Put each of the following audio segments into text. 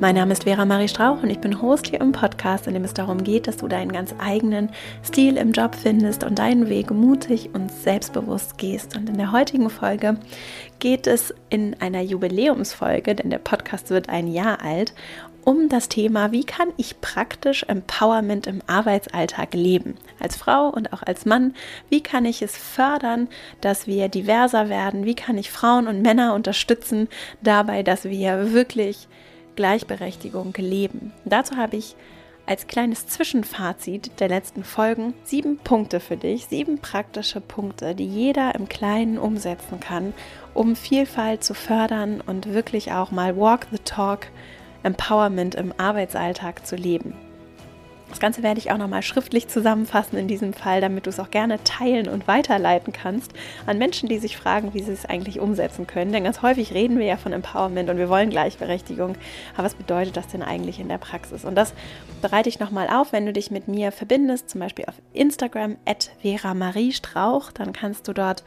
Mein Name ist Vera Marie Strauch und ich bin Host hier im Podcast, in dem es darum geht, dass du deinen ganz eigenen Stil im Job findest und deinen Weg mutig und selbstbewusst gehst. Und in der heutigen Folge geht es in einer Jubiläumsfolge, denn der Podcast wird ein Jahr alt, um das Thema, wie kann ich praktisch Empowerment im Arbeitsalltag leben? Als Frau und auch als Mann, wie kann ich es fördern, dass wir diverser werden? Wie kann ich Frauen und Männer unterstützen dabei, dass wir wirklich Gleichberechtigung leben. Dazu habe ich als kleines Zwischenfazit der letzten Folgen sieben Punkte für dich, sieben praktische Punkte, die jeder im Kleinen umsetzen kann, um Vielfalt zu fördern und wirklich auch mal Walk the Talk Empowerment im Arbeitsalltag zu leben. Das Ganze werde ich auch nochmal schriftlich zusammenfassen in diesem Fall, damit du es auch gerne teilen und weiterleiten kannst an Menschen, die sich fragen, wie sie es eigentlich umsetzen können. Denn ganz häufig reden wir ja von Empowerment und wir wollen Gleichberechtigung. Aber was bedeutet das denn eigentlich in der Praxis? Und das bereite ich nochmal auf, wenn du dich mit mir verbindest, zum Beispiel auf Instagram at Vera Marie Strauch. Dann kannst du dort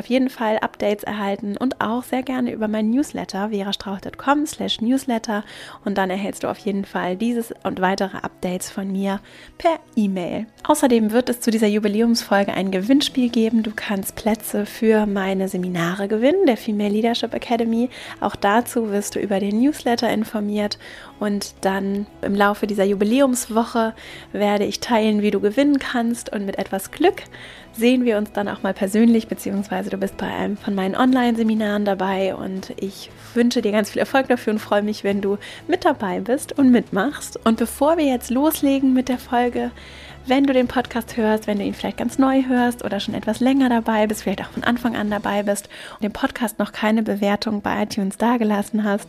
auf jeden Fall Updates erhalten und auch sehr gerne über mein Newsletter verastrauch.com slash newsletter und dann erhältst du auf jeden Fall dieses und weitere Updates von mir per E-Mail. Außerdem wird es zu dieser Jubiläumsfolge ein Gewinnspiel geben. Du kannst Plätze für meine Seminare gewinnen, der Female Leadership Academy. Auch dazu wirst du über den Newsletter informiert und dann im Laufe dieser Jubiläumswoche werde ich teilen, wie du gewinnen kannst und mit etwas Glück sehen wir uns dann auch mal persönlich, beziehungsweise du bist bei einem von meinen Online-Seminaren dabei und ich wünsche dir ganz viel Erfolg dafür und freue mich, wenn du mit dabei bist und mitmachst. Und bevor wir jetzt loslegen mit der Folge, wenn du den Podcast hörst, wenn du ihn vielleicht ganz neu hörst oder schon etwas länger dabei bist, vielleicht auch von Anfang an dabei bist und dem Podcast noch keine Bewertung bei iTunes dagelassen hast.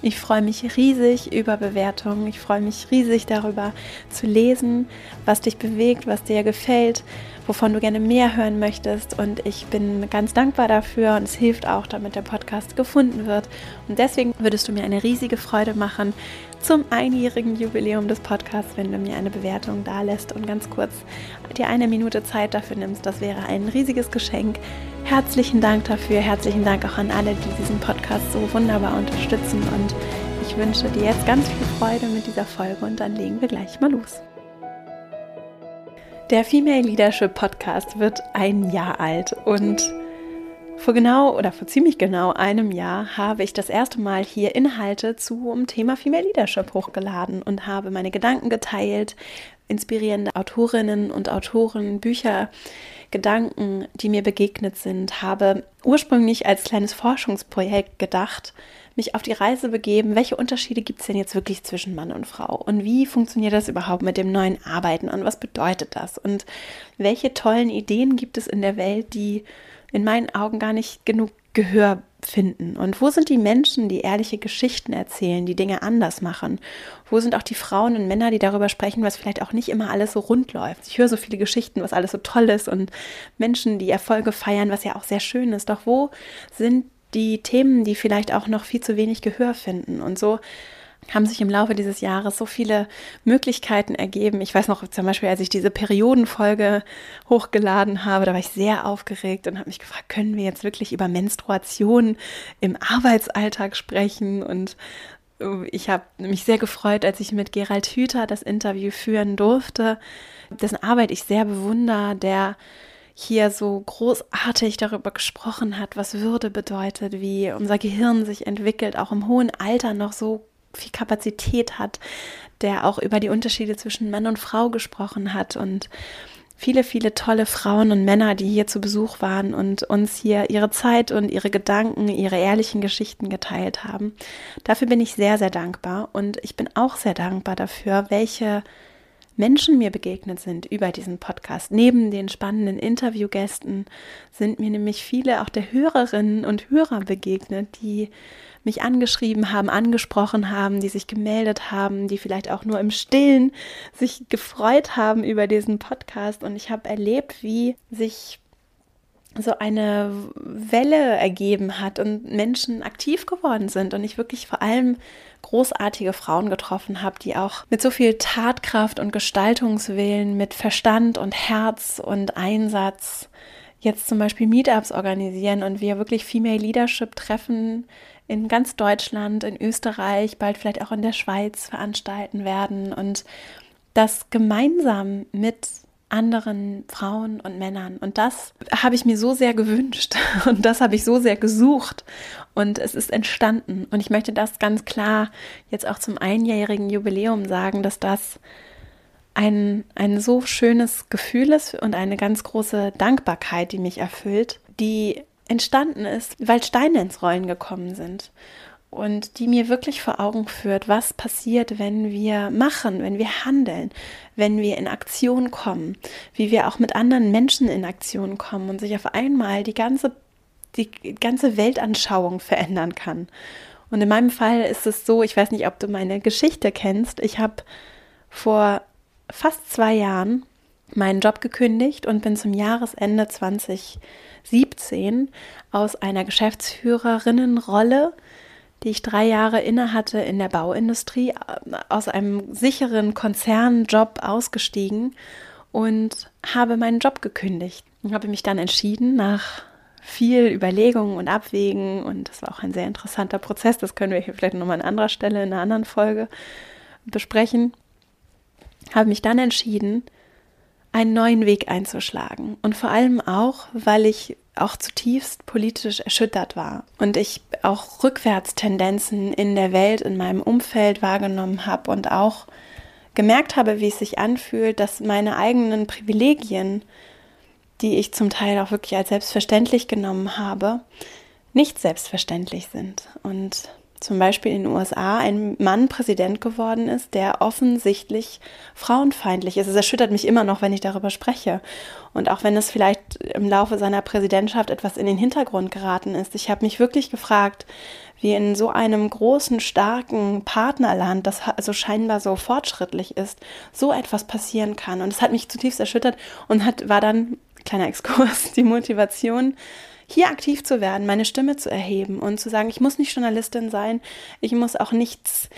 Ich freue mich riesig über Bewertungen. Ich freue mich riesig darüber zu lesen, was dich bewegt, was dir gefällt wovon du gerne mehr hören möchtest. Und ich bin ganz dankbar dafür und es hilft auch, damit der Podcast gefunden wird. Und deswegen würdest du mir eine riesige Freude machen zum einjährigen Jubiläum des Podcasts, wenn du mir eine Bewertung da lässt und ganz kurz dir eine Minute Zeit dafür nimmst. Das wäre ein riesiges Geschenk. Herzlichen Dank dafür. Herzlichen Dank auch an alle, die diesen Podcast so wunderbar unterstützen. Und ich wünsche dir jetzt ganz viel Freude mit dieser Folge und dann legen wir gleich mal los. Der Female Leadership Podcast wird ein Jahr alt und vor genau oder vor ziemlich genau einem Jahr habe ich das erste Mal hier Inhalte zum Thema Female Leadership hochgeladen und habe meine Gedanken geteilt, inspirierende Autorinnen und Autoren, Bücher, Gedanken, die mir begegnet sind, habe ursprünglich als kleines Forschungsprojekt gedacht, mich auf die Reise begeben, welche Unterschiede gibt es denn jetzt wirklich zwischen Mann und Frau und wie funktioniert das überhaupt mit dem neuen Arbeiten und was bedeutet das und welche tollen Ideen gibt es in der Welt, die in meinen Augen gar nicht genug Gehör finden? Und wo sind die Menschen, die ehrliche Geschichten erzählen, die Dinge anders machen? Wo sind auch die Frauen und Männer, die darüber sprechen, was vielleicht auch nicht immer alles so rund läuft? Ich höre so viele Geschichten, was alles so toll ist und Menschen, die Erfolge feiern, was ja auch sehr schön ist. Doch wo sind die Themen, die vielleicht auch noch viel zu wenig Gehör finden. Und so haben sich im Laufe dieses Jahres so viele Möglichkeiten ergeben. Ich weiß noch zum Beispiel, als ich diese Periodenfolge hochgeladen habe, da war ich sehr aufgeregt und habe mich gefragt, können wir jetzt wirklich über Menstruation im Arbeitsalltag sprechen? Und äh, ich habe mich sehr gefreut, als ich mit Gerald Hüther das Interview führen durfte, dessen Arbeit ich sehr bewundere, der hier so großartig darüber gesprochen hat, was Würde bedeutet, wie unser Gehirn sich entwickelt, auch im hohen Alter noch so viel Kapazität hat, der auch über die Unterschiede zwischen Mann und Frau gesprochen hat und viele, viele tolle Frauen und Männer, die hier zu Besuch waren und uns hier ihre Zeit und ihre Gedanken, ihre ehrlichen Geschichten geteilt haben. Dafür bin ich sehr, sehr dankbar und ich bin auch sehr dankbar dafür, welche Menschen mir begegnet sind über diesen Podcast. Neben den spannenden Interviewgästen sind mir nämlich viele auch der Hörerinnen und Hörer begegnet, die mich angeschrieben haben, angesprochen haben, die sich gemeldet haben, die vielleicht auch nur im Stillen sich gefreut haben über diesen Podcast. Und ich habe erlebt, wie sich so eine Welle ergeben hat und Menschen aktiv geworden sind und ich wirklich vor allem großartige Frauen getroffen habe, die auch mit so viel Tatkraft und Gestaltungswillen, mit Verstand und Herz und Einsatz jetzt zum Beispiel Meetups organisieren und wir wirklich Female Leadership Treffen in ganz Deutschland, in Österreich, bald vielleicht auch in der Schweiz veranstalten werden und das gemeinsam mit anderen Frauen und Männern. Und das habe ich mir so sehr gewünscht und das habe ich so sehr gesucht und es ist entstanden. Und ich möchte das ganz klar jetzt auch zum einjährigen Jubiläum sagen, dass das ein, ein so schönes Gefühl ist und eine ganz große Dankbarkeit, die mich erfüllt, die entstanden ist, weil Steine ins Rollen gekommen sind und die mir wirklich vor Augen führt, was passiert, wenn wir machen, wenn wir handeln, wenn wir in Aktion kommen, wie wir auch mit anderen Menschen in Aktion kommen und sich auf einmal die ganze, die ganze Weltanschauung verändern kann. Und in meinem Fall ist es so, ich weiß nicht, ob du meine Geschichte kennst, ich habe vor fast zwei Jahren meinen Job gekündigt und bin zum Jahresende 2017 aus einer Geschäftsführerinnenrolle die ich drei Jahre inne hatte in der Bauindustrie, äh, aus einem sicheren Konzernjob ausgestiegen und habe meinen Job gekündigt. Und habe mich dann entschieden, nach viel Überlegungen und Abwägen, und das war auch ein sehr interessanter Prozess, das können wir hier vielleicht nochmal an anderer Stelle in einer anderen Folge besprechen, habe mich dann entschieden, einen neuen Weg einzuschlagen. Und vor allem auch, weil ich auch zutiefst politisch erschüttert war und ich auch Rückwärtstendenzen in der Welt, in meinem Umfeld wahrgenommen habe und auch gemerkt habe, wie es sich anfühlt, dass meine eigenen Privilegien, die ich zum Teil auch wirklich als selbstverständlich genommen habe, nicht selbstverständlich sind. Und zum Beispiel in den USA ein Mann Präsident geworden ist, der offensichtlich frauenfeindlich ist. Es erschüttert mich immer noch, wenn ich darüber spreche. Und auch wenn es vielleicht im Laufe seiner Präsidentschaft etwas in den Hintergrund geraten ist. Ich habe mich wirklich gefragt, wie in so einem großen, starken Partnerland, das also scheinbar so fortschrittlich ist, so etwas passieren kann. Und es hat mich zutiefst erschüttert und hat, war dann, kleiner Exkurs, die Motivation, hier aktiv zu werden, meine Stimme zu erheben und zu sagen, ich muss nicht Journalistin sein, ich muss auch nichts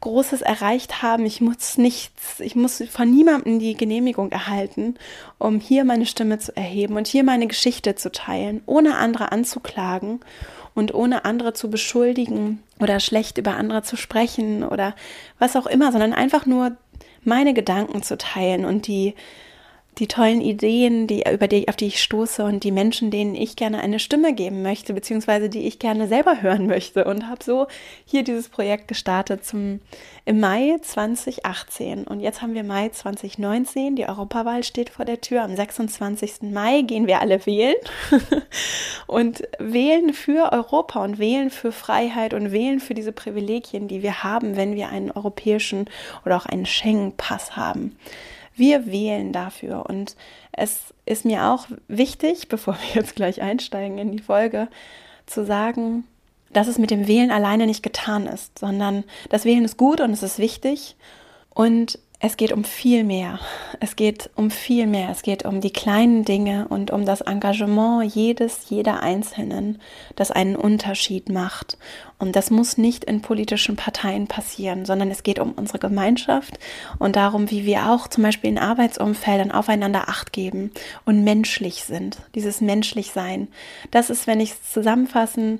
Großes erreicht haben, ich muss nichts, ich muss von niemandem die Genehmigung erhalten, um hier meine Stimme zu erheben und hier meine Geschichte zu teilen, ohne andere anzuklagen und ohne andere zu beschuldigen oder schlecht über andere zu sprechen oder was auch immer, sondern einfach nur meine Gedanken zu teilen und die die tollen Ideen, die, über die, auf die ich stoße und die Menschen, denen ich gerne eine Stimme geben möchte, beziehungsweise die ich gerne selber hören möchte. Und habe so hier dieses Projekt gestartet zum, im Mai 2018. Und jetzt haben wir Mai 2019. Die Europawahl steht vor der Tür. Am 26. Mai gehen wir alle wählen und wählen für Europa und wählen für Freiheit und wählen für diese Privilegien, die wir haben, wenn wir einen europäischen oder auch einen Schengen-Pass haben. Wir wählen dafür. Und es ist mir auch wichtig, bevor wir jetzt gleich einsteigen in die Folge, zu sagen, dass es mit dem Wählen alleine nicht getan ist, sondern das Wählen ist gut und es ist wichtig. Und es geht um viel mehr. Es geht um viel mehr. Es geht um die kleinen Dinge und um das Engagement jedes, jeder Einzelnen, das einen Unterschied macht. Und das muss nicht in politischen Parteien passieren, sondern es geht um unsere Gemeinschaft und darum, wie wir auch zum Beispiel in Arbeitsumfeldern aufeinander Acht geben und menschlich sind. Dieses menschlich sein. Das ist, wenn ich es zusammenfassen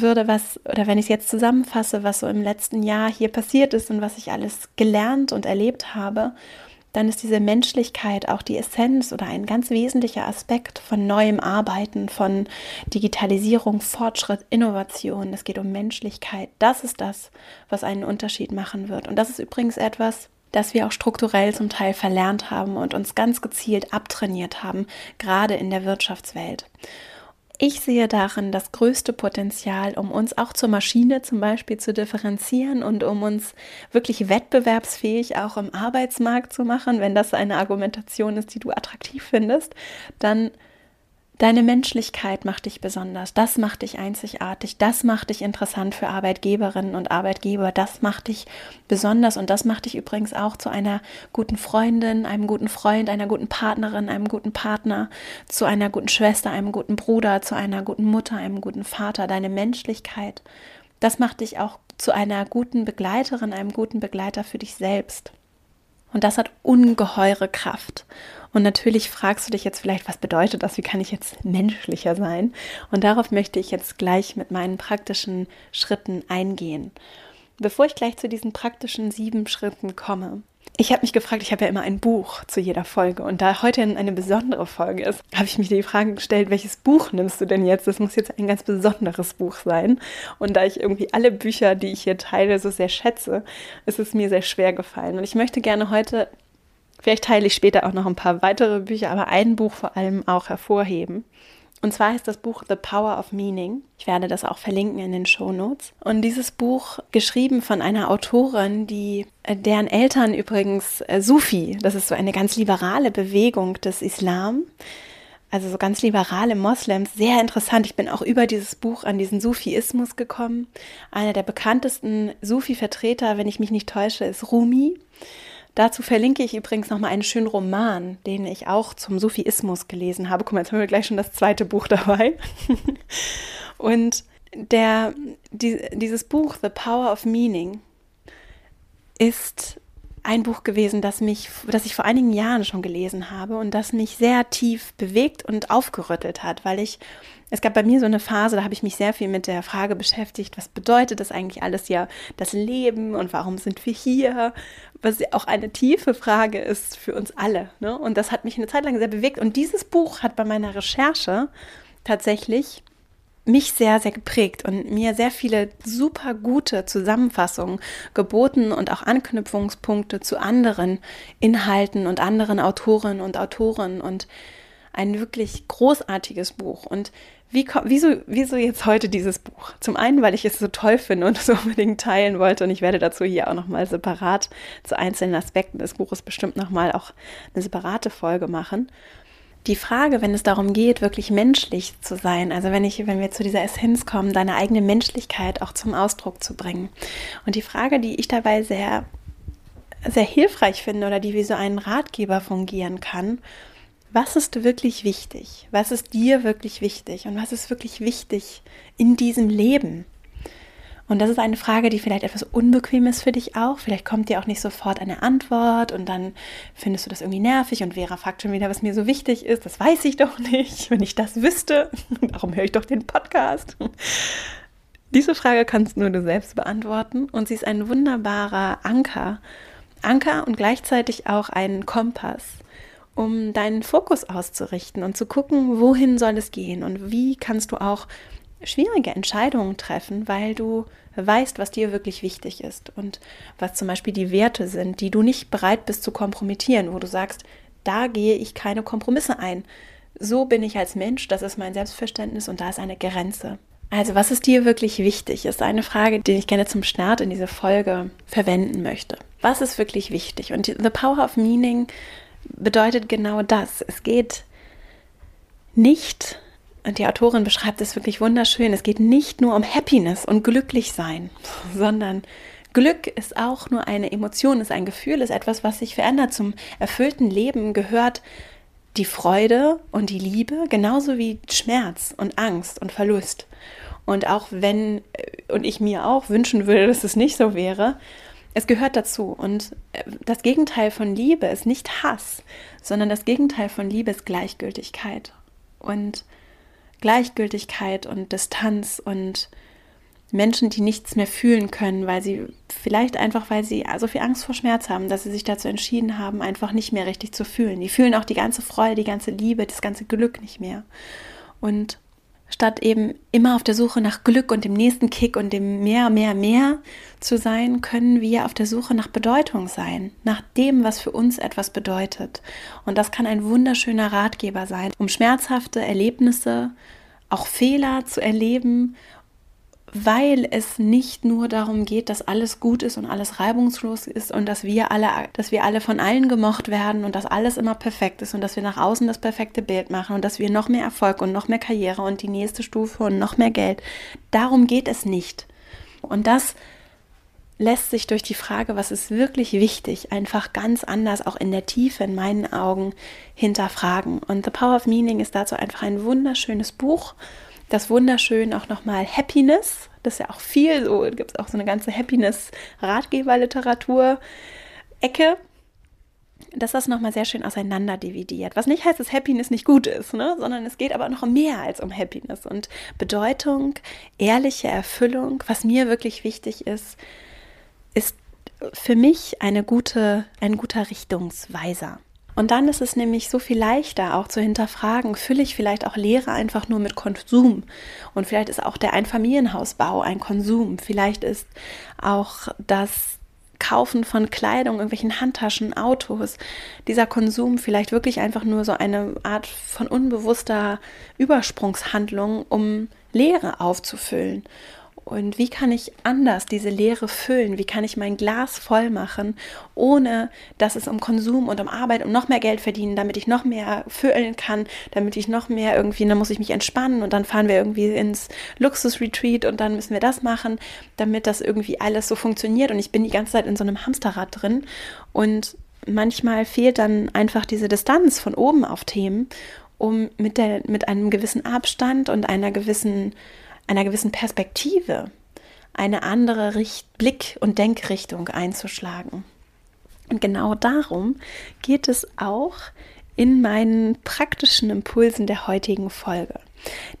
würde, was, oder wenn ich es jetzt zusammenfasse, was so im letzten Jahr hier passiert ist und was ich alles gelernt und erlebt habe, dann ist diese Menschlichkeit auch die Essenz oder ein ganz wesentlicher Aspekt von neuem Arbeiten, von Digitalisierung, Fortschritt, Innovation. Es geht um Menschlichkeit. Das ist das, was einen Unterschied machen wird. Und das ist übrigens etwas, das wir auch strukturell zum Teil verlernt haben und uns ganz gezielt abtrainiert haben, gerade in der Wirtschaftswelt. Ich sehe darin das größte Potenzial, um uns auch zur Maschine zum Beispiel zu differenzieren und um uns wirklich wettbewerbsfähig auch im Arbeitsmarkt zu machen. Wenn das eine Argumentation ist, die du attraktiv findest, dann Deine Menschlichkeit macht dich besonders, das macht dich einzigartig, das macht dich interessant für Arbeitgeberinnen und Arbeitgeber, das macht dich besonders und das macht dich übrigens auch zu einer guten Freundin, einem guten Freund, einer guten Partnerin, einem guten Partner, zu einer guten Schwester, einem guten Bruder, zu einer guten Mutter, einem guten Vater. Deine Menschlichkeit, das macht dich auch zu einer guten Begleiterin, einem guten Begleiter für dich selbst. Und das hat ungeheure Kraft. Und natürlich fragst du dich jetzt vielleicht, was bedeutet das? Wie kann ich jetzt menschlicher sein? Und darauf möchte ich jetzt gleich mit meinen praktischen Schritten eingehen. Bevor ich gleich zu diesen praktischen sieben Schritten komme, ich habe mich gefragt, ich habe ja immer ein Buch zu jeder Folge und da heute eine besondere Folge ist, habe ich mich die Frage gestellt, welches Buch nimmst du denn jetzt? Das muss jetzt ein ganz besonderes Buch sein. Und da ich irgendwie alle Bücher, die ich hier teile, so sehr schätze, ist es mir sehr schwer gefallen. Und ich möchte gerne heute Vielleicht teile ich später auch noch ein paar weitere Bücher, aber ein Buch vor allem auch hervorheben. Und zwar heißt das Buch The Power of Meaning. Ich werde das auch verlinken in den Show Notes. Und dieses Buch, geschrieben von einer Autorin, die äh, deren Eltern übrigens äh, Sufi, das ist so eine ganz liberale Bewegung des Islam, also so ganz liberale Moslems, sehr interessant. Ich bin auch über dieses Buch an diesen Sufiismus gekommen. Einer der bekanntesten Sufi-Vertreter, wenn ich mich nicht täusche, ist Rumi. Dazu verlinke ich übrigens nochmal einen schönen Roman, den ich auch zum Sufismus gelesen habe. Guck mal, jetzt haben wir gleich schon das zweite Buch dabei. Und der, die, dieses Buch, The Power of Meaning, ist ein Buch gewesen, das mich, das ich vor einigen Jahren schon gelesen habe und das mich sehr tief bewegt und aufgerüttelt hat, weil ich, es gab bei mir so eine Phase, da habe ich mich sehr viel mit der Frage beschäftigt, was bedeutet das eigentlich alles ja, das Leben und warum sind wir hier? Was auch eine tiefe Frage ist für uns alle. Ne? Und das hat mich eine Zeit lang sehr bewegt. Und dieses Buch hat bei meiner Recherche tatsächlich mich sehr, sehr geprägt und mir sehr viele super gute Zusammenfassungen geboten und auch Anknüpfungspunkte zu anderen Inhalten und anderen Autorinnen und Autoren und ein wirklich großartiges Buch. Und wie, wieso, wieso jetzt heute dieses Buch? Zum einen, weil ich es so toll finde und es unbedingt teilen wollte und ich werde dazu hier auch nochmal separat zu einzelnen Aspekten des Buches bestimmt nochmal auch eine separate Folge machen die Frage, wenn es darum geht, wirklich menschlich zu sein, also wenn ich, wenn wir zu dieser Essenz kommen, deine eigene Menschlichkeit auch zum Ausdruck zu bringen. Und die Frage, die ich dabei sehr, sehr hilfreich finde oder die wie so ein Ratgeber fungieren kann, was ist wirklich wichtig? Was ist dir wirklich wichtig? Und was ist wirklich wichtig in diesem Leben? Und das ist eine Frage, die vielleicht etwas unbequem ist für dich auch. Vielleicht kommt dir auch nicht sofort eine Antwort und dann findest du das irgendwie nervig und Vera fragt schon wieder, was mir so wichtig ist. Das weiß ich doch nicht. Wenn ich das wüsste, warum höre ich doch den Podcast? Diese Frage kannst nur du selbst beantworten und sie ist ein wunderbarer Anker. Anker und gleichzeitig auch ein Kompass, um deinen Fokus auszurichten und zu gucken, wohin soll es gehen und wie kannst du auch schwierige Entscheidungen treffen, weil du weißt, was dir wirklich wichtig ist und was zum Beispiel die Werte sind, die du nicht bereit bist zu kompromittieren, wo du sagst, da gehe ich keine Kompromisse ein. So bin ich als Mensch, das ist mein Selbstverständnis und da ist eine Grenze. Also, was ist dir wirklich wichtig, ist eine Frage, die ich gerne zum Start in diese Folge verwenden möchte. Was ist wirklich wichtig? Und The Power of Meaning bedeutet genau das. Es geht nicht und die Autorin beschreibt es wirklich wunderschön. Es geht nicht nur um Happiness und glücklich sein, sondern Glück ist auch nur eine Emotion, ist ein Gefühl, ist etwas, was sich verändert. Zum erfüllten Leben gehört die Freude und die Liebe, genauso wie Schmerz und Angst und Verlust. Und auch wenn, und ich mir auch wünschen würde, dass es nicht so wäre, es gehört dazu. Und das Gegenteil von Liebe ist nicht Hass, sondern das Gegenteil von Liebe ist Gleichgültigkeit. Und Gleichgültigkeit und Distanz und Menschen, die nichts mehr fühlen können, weil sie vielleicht einfach, weil sie so viel Angst vor Schmerz haben, dass sie sich dazu entschieden haben, einfach nicht mehr richtig zu fühlen. Die fühlen auch die ganze Freude, die ganze Liebe, das ganze Glück nicht mehr. Und statt eben immer auf der Suche nach Glück und dem nächsten Kick und dem mehr, mehr, mehr zu sein, können wir auf der Suche nach Bedeutung sein, nach dem, was für uns etwas bedeutet. Und das kann ein wunderschöner Ratgeber sein, um schmerzhafte Erlebnisse auch Fehler zu erleben weil es nicht nur darum geht, dass alles gut ist und alles reibungslos ist und dass wir alle, dass wir alle von allen gemocht werden und dass alles immer perfekt ist und dass wir nach außen das perfekte Bild machen und dass wir noch mehr Erfolg und noch mehr Karriere und die nächste Stufe und noch mehr Geld. Darum geht es nicht. Und das lässt sich durch die Frage, was ist wirklich wichtig, einfach ganz anders, auch in der Tiefe in meinen Augen hinterfragen. Und The Power of Meaning ist dazu einfach ein wunderschönes Buch das wunderschön auch nochmal Happiness. Das ist ja auch viel so, gibt es auch so eine ganze Happiness-Ratgeber-Literatur-Ecke dass das nochmal sehr schön auseinander dividiert. Was nicht heißt, dass Happiness nicht gut ist, ne? sondern es geht aber noch um mehr als um Happiness und Bedeutung, ehrliche Erfüllung. Was mir wirklich wichtig ist, ist für mich eine gute, ein guter Richtungsweiser. Und dann ist es nämlich so viel leichter auch zu hinterfragen, fülle ich vielleicht auch Lehre einfach nur mit Konsum? Und vielleicht ist auch der Einfamilienhausbau ein Konsum. Vielleicht ist auch das Kaufen von Kleidung, irgendwelchen Handtaschen, Autos, dieser Konsum vielleicht wirklich einfach nur so eine Art von unbewusster Übersprungshandlung, um Leere aufzufüllen. Und wie kann ich anders diese Leere füllen? Wie kann ich mein Glas voll machen, ohne dass es um Konsum und um Arbeit, um noch mehr Geld verdienen, damit ich noch mehr füllen kann, damit ich noch mehr irgendwie, dann muss ich mich entspannen und dann fahren wir irgendwie ins Luxusretreat und dann müssen wir das machen, damit das irgendwie alles so funktioniert. Und ich bin die ganze Zeit in so einem Hamsterrad drin und manchmal fehlt dann einfach diese Distanz von oben auf Themen, um mit, der, mit einem gewissen Abstand und einer gewissen einer gewissen Perspektive eine andere Richt Blick- und Denkrichtung einzuschlagen. Und genau darum geht es auch in meinen praktischen Impulsen der heutigen Folge.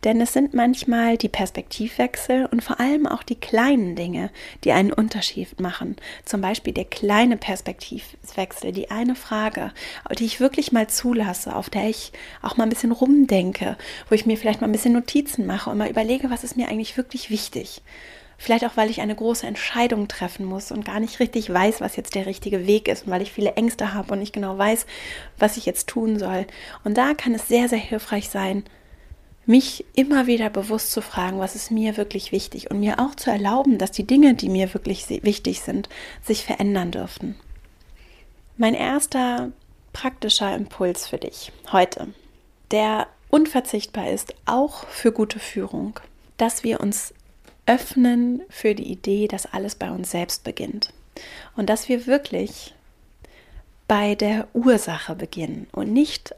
Denn es sind manchmal die Perspektivwechsel und vor allem auch die kleinen Dinge, die einen Unterschied machen. Zum Beispiel der kleine Perspektivwechsel, die eine Frage, die ich wirklich mal zulasse, auf der ich auch mal ein bisschen rumdenke, wo ich mir vielleicht mal ein bisschen Notizen mache und mal überlege, was ist mir eigentlich wirklich wichtig. Vielleicht auch, weil ich eine große Entscheidung treffen muss und gar nicht richtig weiß, was jetzt der richtige Weg ist und weil ich viele Ängste habe und nicht genau weiß, was ich jetzt tun soll. Und da kann es sehr, sehr hilfreich sein, mich immer wieder bewusst zu fragen, was ist mir wirklich wichtig und mir auch zu erlauben, dass die Dinge, die mir wirklich wichtig sind, sich verändern dürfen. Mein erster praktischer Impuls für dich heute, der unverzichtbar ist, auch für gute Führung, dass wir uns öffnen für die Idee, dass alles bei uns selbst beginnt und dass wir wirklich bei der Ursache beginnen und nicht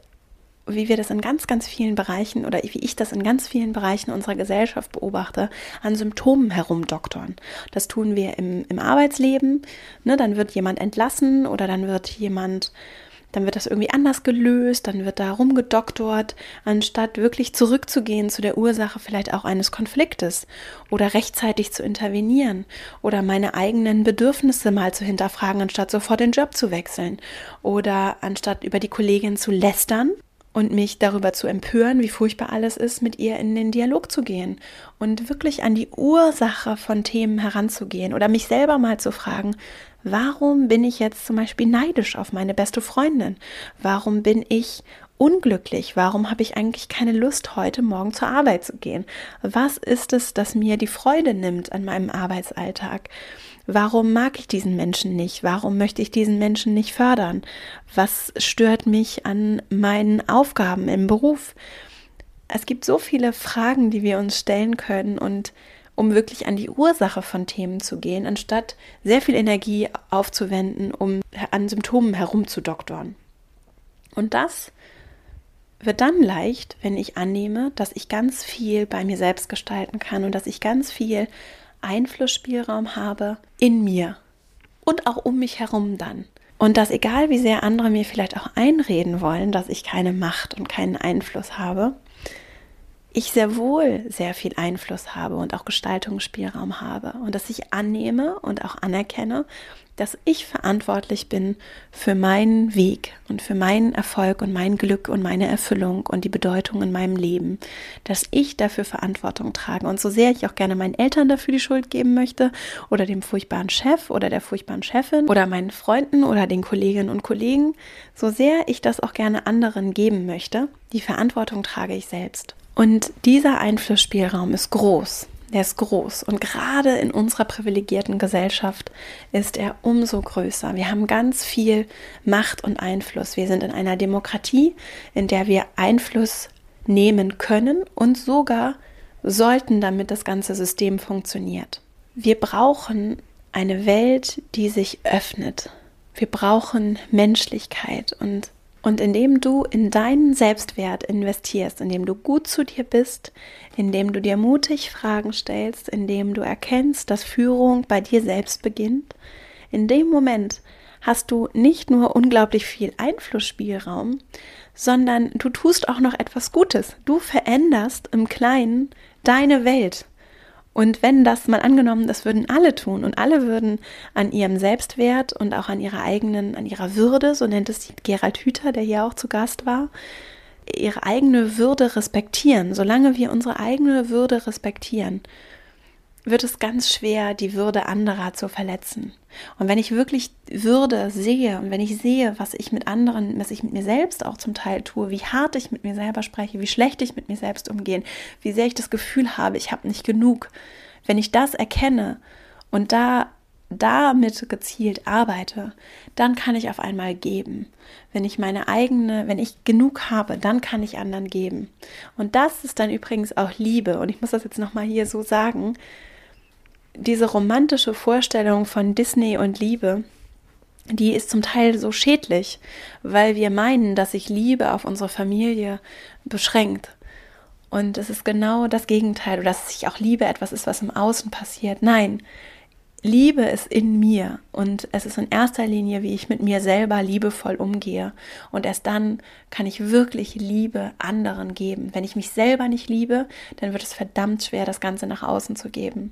wie wir das in ganz, ganz vielen Bereichen oder wie ich das in ganz vielen Bereichen unserer Gesellschaft beobachte, an Symptomen herumdoktern. Das tun wir im, im Arbeitsleben. Ne? Dann wird jemand entlassen oder dann wird jemand dann wird das irgendwie anders gelöst, dann wird da rumgedoktort, anstatt wirklich zurückzugehen zu der Ursache vielleicht auch eines Konfliktes oder rechtzeitig zu intervenieren oder meine eigenen Bedürfnisse mal zu hinterfragen, anstatt sofort den Job zu wechseln oder anstatt über die Kollegin zu lästern und mich darüber zu empören, wie furchtbar alles ist, mit ihr in den Dialog zu gehen und wirklich an die Ursache von Themen heranzugehen oder mich selber mal zu fragen, warum bin ich jetzt zum Beispiel neidisch auf meine beste Freundin? Warum bin ich unglücklich? Warum habe ich eigentlich keine Lust, heute Morgen zur Arbeit zu gehen? Was ist es, das mir die Freude nimmt an meinem Arbeitsalltag? Warum mag ich diesen Menschen nicht? Warum möchte ich diesen Menschen nicht fördern? Was stört mich an meinen Aufgaben im Beruf? Es gibt so viele Fragen, die wir uns stellen können und um wirklich an die Ursache von Themen zu gehen, anstatt sehr viel Energie aufzuwenden, um an Symptomen herumzudoktoren. Und das wird dann leicht, wenn ich annehme, dass ich ganz viel bei mir selbst gestalten kann und dass ich ganz viel Einflussspielraum habe in mir und auch um mich herum dann. Und dass egal wie sehr andere mir vielleicht auch einreden wollen, dass ich keine Macht und keinen Einfluss habe, ich sehr wohl sehr viel Einfluss habe und auch Gestaltungsspielraum habe und dass ich annehme und auch anerkenne, dass ich verantwortlich bin für meinen Weg und für meinen Erfolg und mein Glück und meine Erfüllung und die Bedeutung in meinem Leben, dass ich dafür Verantwortung trage. Und so sehr ich auch gerne meinen Eltern dafür die Schuld geben möchte oder dem furchtbaren Chef oder der furchtbaren Chefin oder meinen Freunden oder den Kolleginnen und Kollegen, so sehr ich das auch gerne anderen geben möchte, die Verantwortung trage ich selbst. Und dieser Einflussspielraum ist groß. Der ist groß. Und gerade in unserer privilegierten Gesellschaft ist er umso größer. Wir haben ganz viel Macht und Einfluss. Wir sind in einer Demokratie, in der wir Einfluss nehmen können und sogar sollten, damit das ganze System funktioniert. Wir brauchen eine Welt, die sich öffnet. Wir brauchen Menschlichkeit und und indem du in deinen Selbstwert investierst, indem du gut zu dir bist, indem du dir mutig Fragen stellst, indem du erkennst, dass Führung bei dir selbst beginnt, in dem Moment hast du nicht nur unglaublich viel Einflussspielraum, sondern du tust auch noch etwas Gutes. Du veränderst im Kleinen deine Welt. Und wenn das mal angenommen, das würden alle tun und alle würden an ihrem Selbstwert und auch an ihrer eigenen, an ihrer Würde, so nennt es Gerald Hüther, der hier auch zu Gast war, ihre eigene Würde respektieren. Solange wir unsere eigene Würde respektieren, wird es ganz schwer, die Würde anderer zu verletzen. Und wenn ich wirklich Würde sehe und wenn ich sehe, was ich mit anderen, was ich mit mir selbst auch zum Teil tue, wie hart ich mit mir selber spreche, wie schlecht ich mit mir selbst umgehe, wie sehr ich das Gefühl habe, ich habe nicht genug, wenn ich das erkenne und da damit gezielt arbeite, dann kann ich auf einmal geben. Wenn ich meine eigene, wenn ich genug habe, dann kann ich anderen geben. Und das ist dann übrigens auch Liebe. Und ich muss das jetzt nochmal hier so sagen, diese romantische Vorstellung von Disney und Liebe, die ist zum Teil so schädlich, weil wir meinen, dass sich Liebe auf unsere Familie beschränkt. Und es ist genau das Gegenteil, dass sich auch Liebe etwas ist, was im Außen passiert. Nein, Liebe ist in mir und es ist in erster Linie, wie ich mit mir selber liebevoll umgehe. Und erst dann kann ich wirklich Liebe anderen geben. Wenn ich mich selber nicht liebe, dann wird es verdammt schwer, das Ganze nach außen zu geben.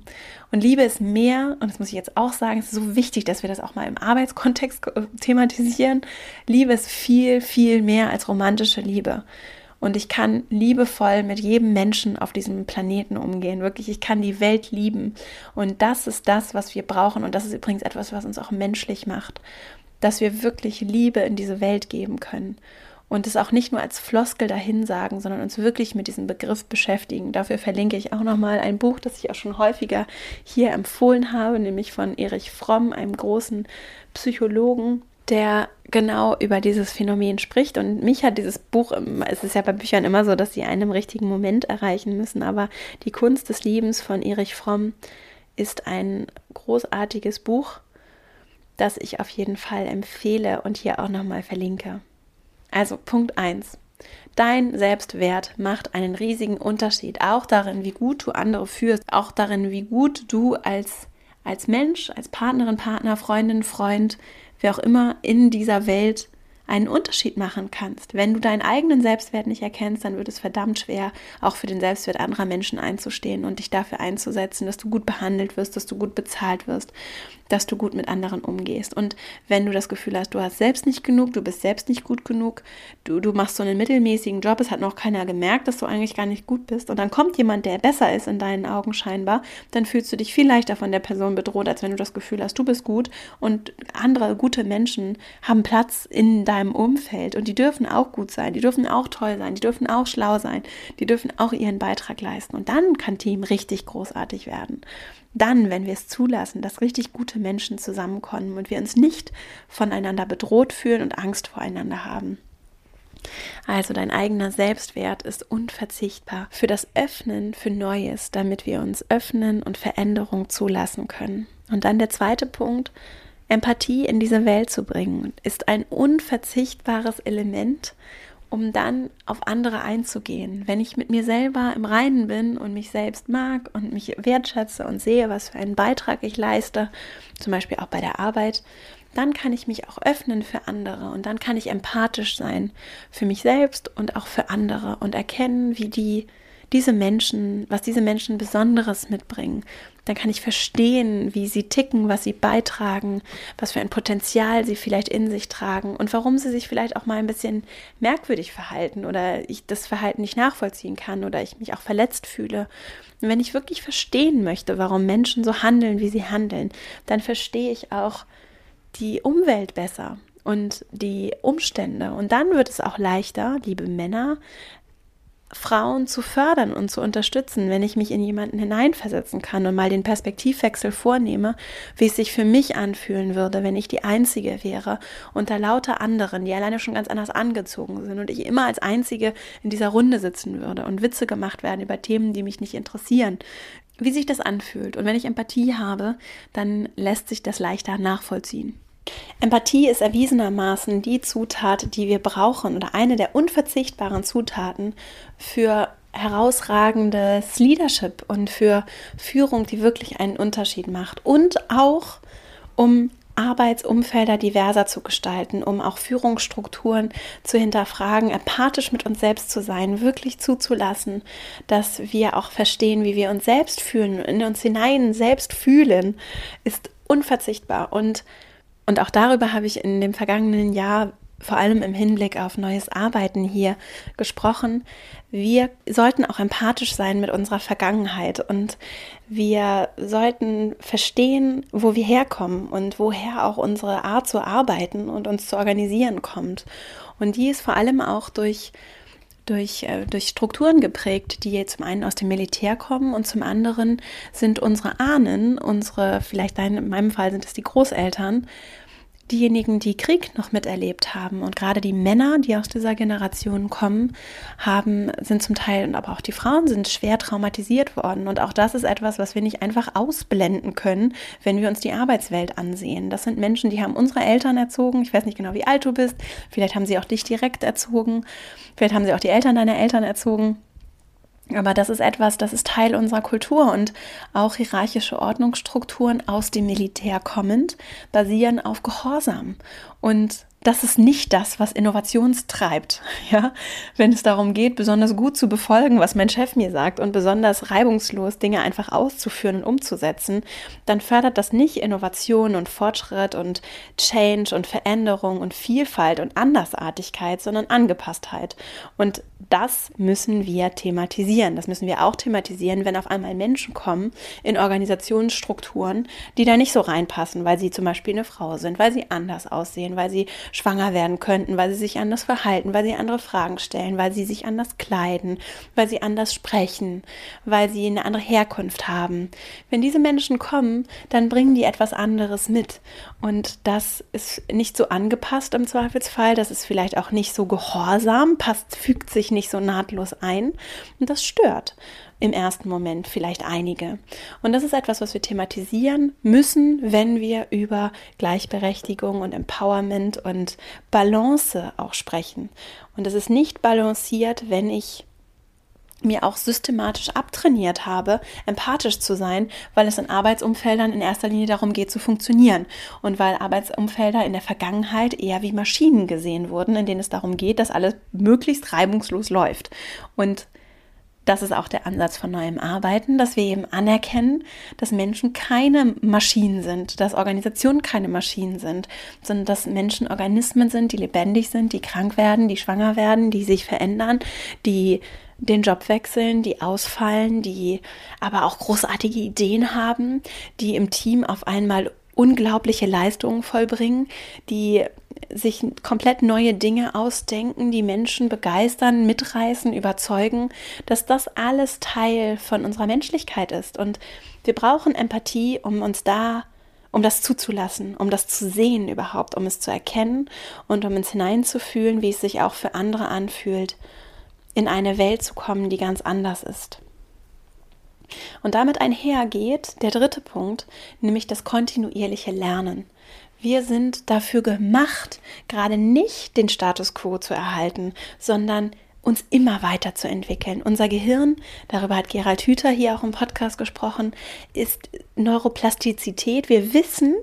Und Liebe ist mehr, und das muss ich jetzt auch sagen, es ist so wichtig, dass wir das auch mal im Arbeitskontext thematisieren. Liebe ist viel, viel mehr als romantische Liebe. Und ich kann liebevoll mit jedem Menschen auf diesem Planeten umgehen. Wirklich, ich kann die Welt lieben. Und das ist das, was wir brauchen. Und das ist übrigens etwas, was uns auch menschlich macht. Dass wir wirklich Liebe in diese Welt geben können. Und es auch nicht nur als Floskel dahin sagen, sondern uns wirklich mit diesem Begriff beschäftigen. Dafür verlinke ich auch nochmal ein Buch, das ich auch schon häufiger hier empfohlen habe, nämlich von Erich Fromm, einem großen Psychologen, der genau über dieses Phänomen spricht. Und mich hat dieses Buch, es ist ja bei Büchern immer so, dass sie einen im richtigen Moment erreichen müssen, aber die Kunst des Liebens von Erich Fromm ist ein großartiges Buch, das ich auf jeden Fall empfehle und hier auch nochmal verlinke. Also Punkt 1. Dein Selbstwert macht einen riesigen Unterschied, auch darin, wie gut du andere führst, auch darin, wie gut du als, als Mensch, als Partnerin, Partner, Freundin, Freund wer auch immer in dieser Welt einen Unterschied machen kannst. Wenn du deinen eigenen Selbstwert nicht erkennst, dann wird es verdammt schwer, auch für den Selbstwert anderer Menschen einzustehen und dich dafür einzusetzen, dass du gut behandelt wirst, dass du gut bezahlt wirst, dass du gut mit anderen umgehst. Und wenn du das Gefühl hast, du hast selbst nicht genug, du bist selbst nicht gut genug, du, du machst so einen mittelmäßigen Job, es hat noch keiner gemerkt, dass du eigentlich gar nicht gut bist und dann kommt jemand, der besser ist in deinen Augen scheinbar, dann fühlst du dich viel leichter von der Person bedroht, als wenn du das Gefühl hast, du bist gut und andere gute Menschen haben Platz in deinem Umfeld und die dürfen auch gut sein, die dürfen auch toll sein, die dürfen auch schlau sein, die dürfen auch ihren Beitrag leisten. Und dann kann Team richtig großartig werden. Dann, wenn wir es zulassen, dass richtig gute Menschen zusammenkommen und wir uns nicht voneinander bedroht fühlen und Angst voreinander haben. Also dein eigener Selbstwert ist unverzichtbar für das Öffnen für Neues, damit wir uns öffnen und Veränderung zulassen können. Und dann der zweite Punkt, Empathie in diese Welt zu bringen, ist ein unverzichtbares Element, um dann auf andere einzugehen. Wenn ich mit mir selber im Reinen bin und mich selbst mag und mich wertschätze und sehe, was für einen Beitrag ich leiste, zum Beispiel auch bei der Arbeit, dann kann ich mich auch öffnen für andere und dann kann ich empathisch sein für mich selbst und auch für andere und erkennen, wie die diese Menschen, was diese Menschen Besonderes mitbringen, dann kann ich verstehen, wie sie ticken, was sie beitragen, was für ein Potenzial sie vielleicht in sich tragen und warum sie sich vielleicht auch mal ein bisschen merkwürdig verhalten oder ich das Verhalten nicht nachvollziehen kann oder ich mich auch verletzt fühle. Und wenn ich wirklich verstehen möchte, warum Menschen so handeln, wie sie handeln, dann verstehe ich auch die Umwelt besser und die Umstände. Und dann wird es auch leichter, liebe Männer, Frauen zu fördern und zu unterstützen, wenn ich mich in jemanden hineinversetzen kann und mal den Perspektivwechsel vornehme, wie es sich für mich anfühlen würde, wenn ich die Einzige wäre unter lauter anderen, die alleine schon ganz anders angezogen sind und ich immer als Einzige in dieser Runde sitzen würde und Witze gemacht werden über Themen, die mich nicht interessieren, wie sich das anfühlt. Und wenn ich Empathie habe, dann lässt sich das leichter nachvollziehen. Empathie ist erwiesenermaßen die Zutat, die wir brauchen oder eine der unverzichtbaren Zutaten für herausragendes Leadership und für Führung, die wirklich einen Unterschied macht. Und auch um Arbeitsumfelder diverser zu gestalten, um auch Führungsstrukturen zu hinterfragen, empathisch mit uns selbst zu sein, wirklich zuzulassen, dass wir auch verstehen, wie wir uns selbst fühlen, in uns hinein selbst fühlen, ist unverzichtbar. Und und auch darüber habe ich in dem vergangenen Jahr vor allem im Hinblick auf neues Arbeiten hier gesprochen. Wir sollten auch empathisch sein mit unserer Vergangenheit und wir sollten verstehen, wo wir herkommen und woher auch unsere Art zu arbeiten und uns zu organisieren kommt. Und die ist vor allem auch durch durch, äh, durch Strukturen geprägt, die zum einen aus dem Militär kommen und zum anderen sind unsere Ahnen, unsere, vielleicht in meinem Fall sind es die Großeltern, diejenigen, die Krieg noch miterlebt haben und gerade die Männer, die aus dieser Generation kommen, haben, sind zum Teil und aber auch die Frauen sind schwer traumatisiert worden. Und auch das ist etwas, was wir nicht einfach ausblenden können, wenn wir uns die Arbeitswelt ansehen. Das sind Menschen, die haben unsere Eltern erzogen. Ich weiß nicht genau, wie alt du bist. Vielleicht haben sie auch dich direkt erzogen. Vielleicht haben sie auch die Eltern deiner Eltern erzogen. Aber das ist etwas, das ist Teil unserer Kultur und auch hierarchische Ordnungsstrukturen aus dem Militär kommend basieren auf Gehorsam. Und das ist nicht das, was Innovationstreibt. Ja, wenn es darum geht, besonders gut zu befolgen, was mein Chef mir sagt und besonders reibungslos Dinge einfach auszuführen und umzusetzen, dann fördert das nicht Innovation und Fortschritt und Change und Veränderung und Vielfalt und Andersartigkeit, sondern Angepasstheit. Und das müssen wir thematisieren. Das müssen wir auch thematisieren, wenn auf einmal Menschen kommen in Organisationsstrukturen, die da nicht so reinpassen, weil sie zum Beispiel eine Frau sind, weil sie anders aussehen, weil sie schwanger werden könnten, weil sie sich anders verhalten, weil sie andere Fragen stellen, weil sie sich anders kleiden, weil sie anders sprechen, weil sie eine andere Herkunft haben. Wenn diese Menschen kommen, dann bringen die etwas anderes mit. Und das ist nicht so angepasst im Zweifelsfall, das ist vielleicht auch nicht so gehorsam, passt, fügt sich nicht so nahtlos ein und das stört im ersten Moment vielleicht einige. Und das ist etwas, was wir thematisieren müssen, wenn wir über Gleichberechtigung und Empowerment und Balance auch sprechen. Und es ist nicht balanciert, wenn ich mir auch systematisch abtrainiert habe, empathisch zu sein, weil es in Arbeitsumfeldern in erster Linie darum geht zu funktionieren und weil Arbeitsumfelder in der Vergangenheit eher wie Maschinen gesehen wurden, in denen es darum geht, dass alles möglichst reibungslos läuft. Und das ist auch der Ansatz von neuem Arbeiten, dass wir eben anerkennen, dass Menschen keine Maschinen sind, dass Organisationen keine Maschinen sind, sondern dass Menschen Organismen sind, die lebendig sind, die krank werden, die schwanger werden, die sich verändern, die den Job wechseln, die ausfallen, die aber auch großartige Ideen haben, die im Team auf einmal unglaubliche Leistungen vollbringen, die sich komplett neue Dinge ausdenken, die Menschen begeistern, mitreißen, überzeugen, dass das alles Teil von unserer Menschlichkeit ist. Und wir brauchen Empathie, um uns da, um das zuzulassen, um das zu sehen überhaupt, um es zu erkennen und um uns hineinzufühlen, wie es sich auch für andere anfühlt, in eine Welt zu kommen, die ganz anders ist. Und damit einhergeht der dritte Punkt, nämlich das kontinuierliche Lernen. Wir sind dafür gemacht, gerade nicht den Status quo zu erhalten, sondern uns immer weiterzuentwickeln. Unser Gehirn, darüber hat Gerald Hüther hier auch im Podcast gesprochen, ist Neuroplastizität. Wir wissen,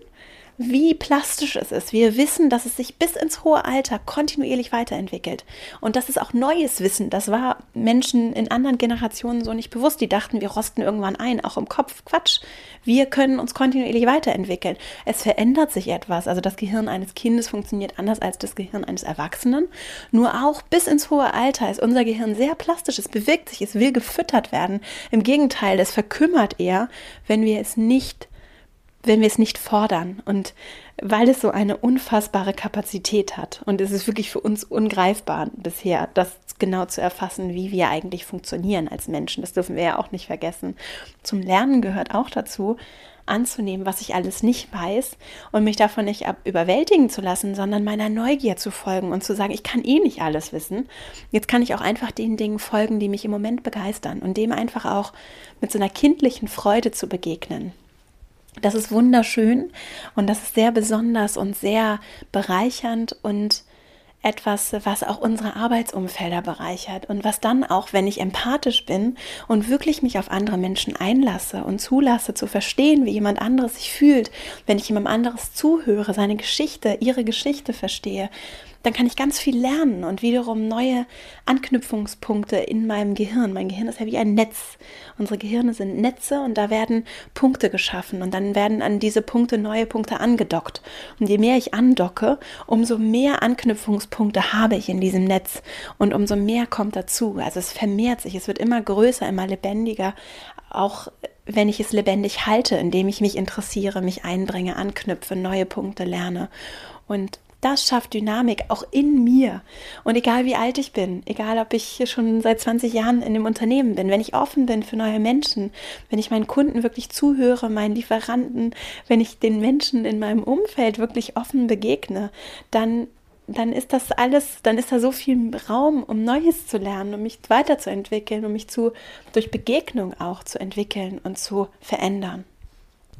wie plastisch es ist. Wir wissen, dass es sich bis ins hohe Alter kontinuierlich weiterentwickelt. Und das ist auch neues Wissen. Das war Menschen in anderen Generationen so nicht bewusst. Die dachten, wir rosten irgendwann ein, auch im Kopf. Quatsch. Wir können uns kontinuierlich weiterentwickeln. Es verändert sich etwas. Also das Gehirn eines Kindes funktioniert anders als das Gehirn eines Erwachsenen. Nur auch bis ins hohe Alter ist unser Gehirn sehr plastisch. Es bewegt sich, es will gefüttert werden. Im Gegenteil, es verkümmert eher, wenn wir es nicht wenn wir es nicht fordern und weil es so eine unfassbare Kapazität hat. Und es ist wirklich für uns ungreifbar bisher, das genau zu erfassen, wie wir eigentlich funktionieren als Menschen. Das dürfen wir ja auch nicht vergessen. Zum Lernen gehört auch dazu, anzunehmen, was ich alles nicht weiß und mich davon nicht überwältigen zu lassen, sondern meiner Neugier zu folgen und zu sagen, ich kann eh nicht alles wissen. Jetzt kann ich auch einfach den Dingen folgen, die mich im Moment begeistern und dem einfach auch mit so einer kindlichen Freude zu begegnen. Das ist wunderschön und das ist sehr besonders und sehr bereichernd und etwas, was auch unsere Arbeitsumfelder bereichert und was dann auch, wenn ich empathisch bin und wirklich mich auf andere Menschen einlasse und zulasse zu verstehen, wie jemand anderes sich fühlt, wenn ich jemand anderes zuhöre, seine Geschichte, ihre Geschichte verstehe, dann kann ich ganz viel lernen und wiederum neue Anknüpfungspunkte in meinem Gehirn. Mein Gehirn ist ja wie ein Netz. Unsere Gehirne sind Netze und da werden Punkte geschaffen und dann werden an diese Punkte neue Punkte angedockt. Und je mehr ich andocke, umso mehr Anknüpfungspunkte habe ich in diesem Netz und umso mehr kommt dazu. Also es vermehrt sich, es wird immer größer, immer lebendiger, auch wenn ich es lebendig halte, indem ich mich interessiere, mich einbringe, anknüpfe, neue Punkte lerne. Und das schafft Dynamik auch in mir. Und egal wie alt ich bin, egal ob ich schon seit 20 Jahren in dem Unternehmen bin, wenn ich offen bin für neue Menschen, wenn ich meinen Kunden wirklich zuhöre, meinen Lieferanten, wenn ich den Menschen in meinem Umfeld wirklich offen begegne, dann dann ist das alles, dann ist da so viel Raum, um Neues zu lernen, um mich weiterzuentwickeln, um mich zu durch Begegnung auch zu entwickeln und zu verändern.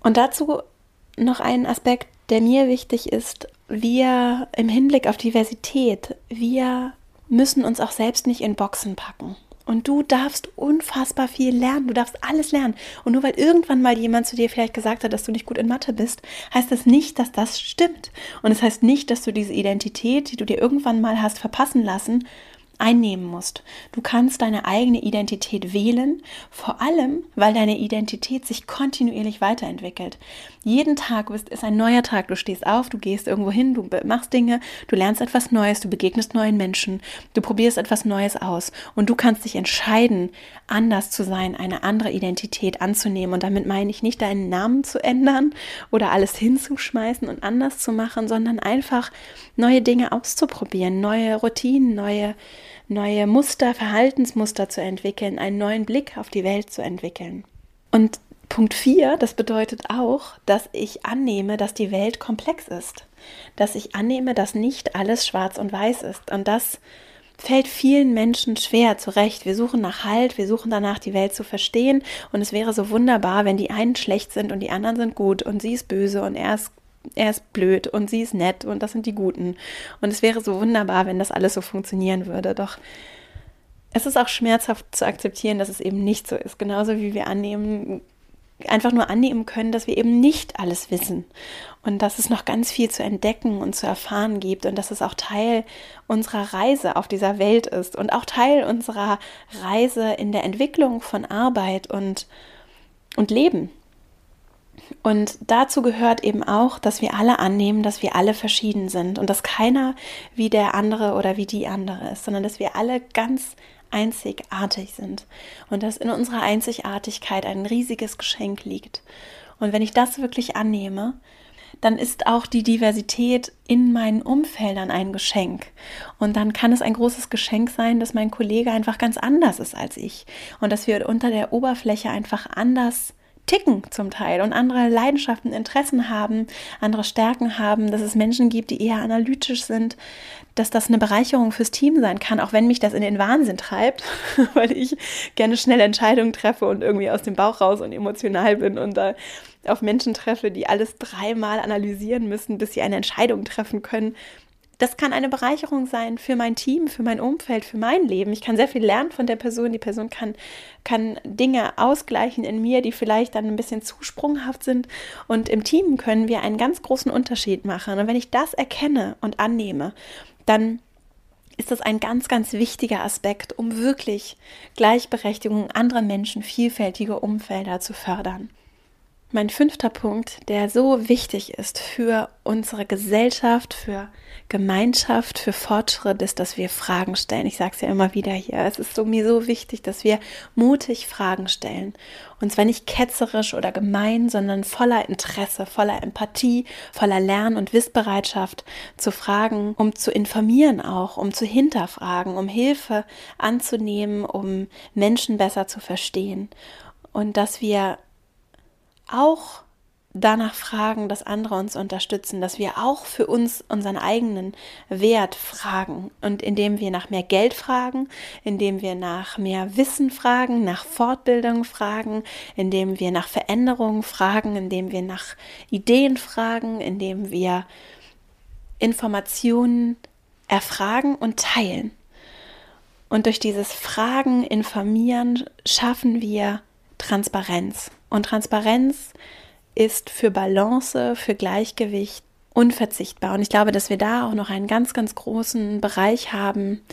Und dazu noch ein Aspekt, der mir wichtig ist, wir im Hinblick auf Diversität, wir müssen uns auch selbst nicht in Boxen packen. Und du darfst unfassbar viel lernen. Du darfst alles lernen. Und nur weil irgendwann mal jemand zu dir vielleicht gesagt hat, dass du nicht gut in Mathe bist, heißt das nicht, dass das stimmt. Und es das heißt nicht, dass du diese Identität, die du dir irgendwann mal hast verpassen lassen, einnehmen musst. Du kannst deine eigene Identität wählen, vor allem, weil deine Identität sich kontinuierlich weiterentwickelt. Jeden Tag ist ein neuer Tag. Du stehst auf, du gehst irgendwo hin, du machst Dinge, du lernst etwas Neues, du begegnest neuen Menschen, du probierst etwas Neues aus und du kannst dich entscheiden, anders zu sein, eine andere Identität anzunehmen. Und damit meine ich nicht deinen Namen zu ändern oder alles hinzuschmeißen und anders zu machen, sondern einfach neue Dinge auszuprobieren, neue Routinen, neue neue Muster, Verhaltensmuster zu entwickeln, einen neuen Blick auf die Welt zu entwickeln. Und Punkt 4, das bedeutet auch, dass ich annehme, dass die Welt komplex ist. Dass ich annehme, dass nicht alles schwarz und weiß ist. Und das fällt vielen Menschen schwer, zurecht. Wir suchen nach Halt, wir suchen danach, die Welt zu verstehen. Und es wäre so wunderbar, wenn die einen schlecht sind und die anderen sind gut und sie ist böse und er ist er ist blöd und sie ist nett und das sind die Guten. Und es wäre so wunderbar, wenn das alles so funktionieren würde. Doch es ist auch schmerzhaft zu akzeptieren, dass es eben nicht so ist. Genauso wie wir annehmen, einfach nur annehmen können, dass wir eben nicht alles wissen und dass es noch ganz viel zu entdecken und zu erfahren gibt und dass es auch Teil unserer Reise auf dieser Welt ist und auch Teil unserer Reise in der Entwicklung von Arbeit und, und Leben. Und dazu gehört eben auch, dass wir alle annehmen, dass wir alle verschieden sind und dass keiner wie der andere oder wie die andere ist, sondern dass wir alle ganz einzigartig sind und dass in unserer Einzigartigkeit ein riesiges Geschenk liegt. Und wenn ich das wirklich annehme, dann ist auch die Diversität in meinen Umfeldern ein Geschenk. Und dann kann es ein großes Geschenk sein, dass mein Kollege einfach ganz anders ist als ich und dass wir unter der Oberfläche einfach anders ticken zum Teil und andere Leidenschaften, Interessen haben, andere Stärken haben, dass es Menschen gibt, die eher analytisch sind, dass das eine Bereicherung fürs Team sein kann, auch wenn mich das in den Wahnsinn treibt, weil ich gerne schnell Entscheidungen treffe und irgendwie aus dem Bauch raus und emotional bin und da auf Menschen treffe, die alles dreimal analysieren müssen, bis sie eine Entscheidung treffen können das kann eine Bereicherung sein für mein Team, für mein Umfeld, für mein Leben. Ich kann sehr viel lernen von der Person. Die Person kann, kann Dinge ausgleichen in mir, die vielleicht dann ein bisschen zu sprunghaft sind. Und im Team können wir einen ganz großen Unterschied machen. Und wenn ich das erkenne und annehme, dann ist das ein ganz, ganz wichtiger Aspekt, um wirklich Gleichberechtigung anderer Menschen, vielfältige Umfelder zu fördern. Mein fünfter Punkt, der so wichtig ist für unsere Gesellschaft, für Gemeinschaft, für Fortschritt, ist, dass wir Fragen stellen. Ich sage es ja immer wieder hier. Es ist so, mir so wichtig, dass wir mutig Fragen stellen. Und zwar nicht ketzerisch oder gemein, sondern voller Interesse, voller Empathie, voller Lern- und Wissbereitschaft zu fragen, um zu informieren auch, um zu hinterfragen, um Hilfe anzunehmen, um Menschen besser zu verstehen. Und dass wir auch danach fragen, dass andere uns unterstützen, dass wir auch für uns unseren eigenen Wert fragen und indem wir nach mehr Geld fragen, indem wir nach mehr Wissen fragen, nach Fortbildung fragen, indem wir nach Veränderungen fragen, indem wir nach Ideen fragen, indem wir Informationen erfragen und teilen. Und durch dieses Fragen, Informieren schaffen wir Transparenz. Und Transparenz ist für Balance, für Gleichgewicht unverzichtbar. Und ich glaube, dass wir da auch noch einen ganz, ganz großen Bereich haben,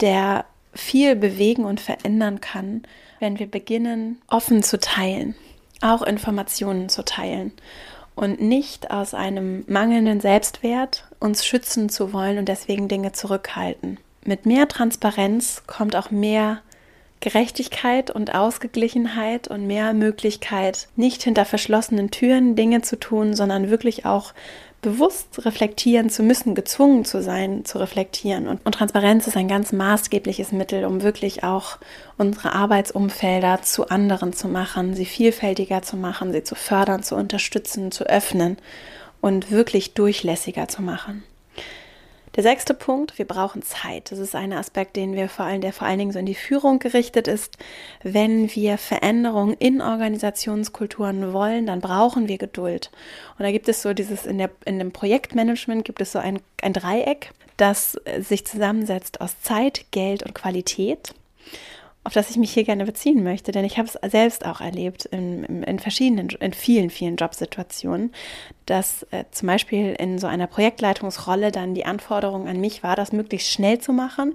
der viel bewegen und verändern kann, wenn wir beginnen, offen zu teilen, auch Informationen zu teilen und nicht aus einem mangelnden Selbstwert uns schützen zu wollen und deswegen Dinge zurückhalten. Mit mehr Transparenz kommt auch mehr Gerechtigkeit und Ausgeglichenheit und mehr Möglichkeit, nicht hinter verschlossenen Türen Dinge zu tun, sondern wirklich auch bewusst reflektieren zu müssen, gezwungen zu sein, zu reflektieren. Und, und, Transparenz ist ein ganz maßgebliches Mittel, um wirklich auch unsere Arbeitsumfelder zu anderen zu machen, sie vielfältiger zu machen, sie zu fördern, zu unterstützen, zu öffnen und wirklich durchlässiger zu machen. Der sechste Punkt, wir brauchen Zeit. Das ist ein Aspekt, den wir vor allem, der vor allen Dingen so in die Führung gerichtet ist. Wenn wir Veränderungen in Organisationskulturen wollen, dann brauchen wir Geduld. Und da gibt es so dieses, in, der, in dem Projektmanagement gibt es so ein, ein Dreieck, das sich zusammensetzt aus Zeit, Geld und Qualität auf das ich mich hier gerne beziehen möchte, denn ich habe es selbst auch erlebt in, in, verschiedenen, in vielen, vielen Jobsituationen, dass äh, zum Beispiel in so einer Projektleitungsrolle dann die Anforderung an mich war, das möglichst schnell zu machen,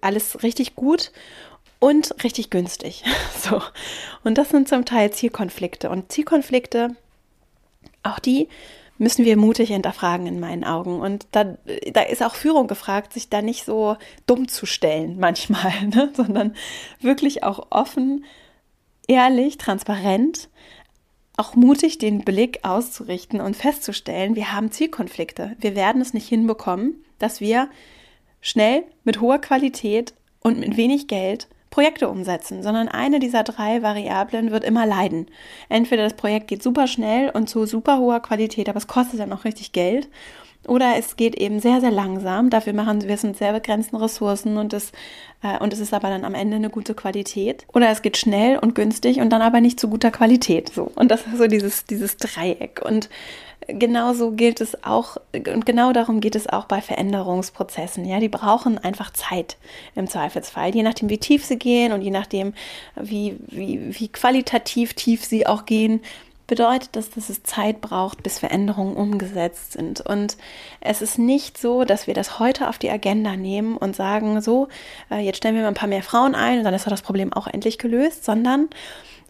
alles richtig gut und richtig günstig. so. Und das sind zum Teil Zielkonflikte. Und Zielkonflikte, auch die müssen wir mutig hinterfragen in meinen Augen. Und da, da ist auch Führung gefragt, sich da nicht so dumm zu stellen manchmal, ne? sondern wirklich auch offen, ehrlich, transparent, auch mutig den Blick auszurichten und festzustellen, wir haben Zielkonflikte. Wir werden es nicht hinbekommen, dass wir schnell mit hoher Qualität und mit wenig Geld Projekte umsetzen, sondern eine dieser drei Variablen wird immer leiden. Entweder das Projekt geht super schnell und zu super hoher Qualität, aber es kostet dann auch richtig Geld. Oder es geht eben sehr, sehr langsam. Dafür machen wir es mit sehr begrenzten Ressourcen und es, äh, und es ist aber dann am Ende eine gute Qualität. Oder es geht schnell und günstig und dann aber nicht zu guter Qualität. So. Und das ist so dieses, dieses Dreieck. Und genauso gilt es auch, und genau darum geht es auch bei Veränderungsprozessen. Ja, die brauchen einfach Zeit im Zweifelsfall, je nachdem, wie tief sie gehen und je nachdem, wie, wie, wie qualitativ tief sie auch gehen, bedeutet das, dass es Zeit braucht, bis Veränderungen umgesetzt sind. Und es ist nicht so, dass wir das heute auf die Agenda nehmen und sagen, so, äh, jetzt stellen wir mal ein paar mehr Frauen ein und dann ist das Problem auch endlich gelöst, sondern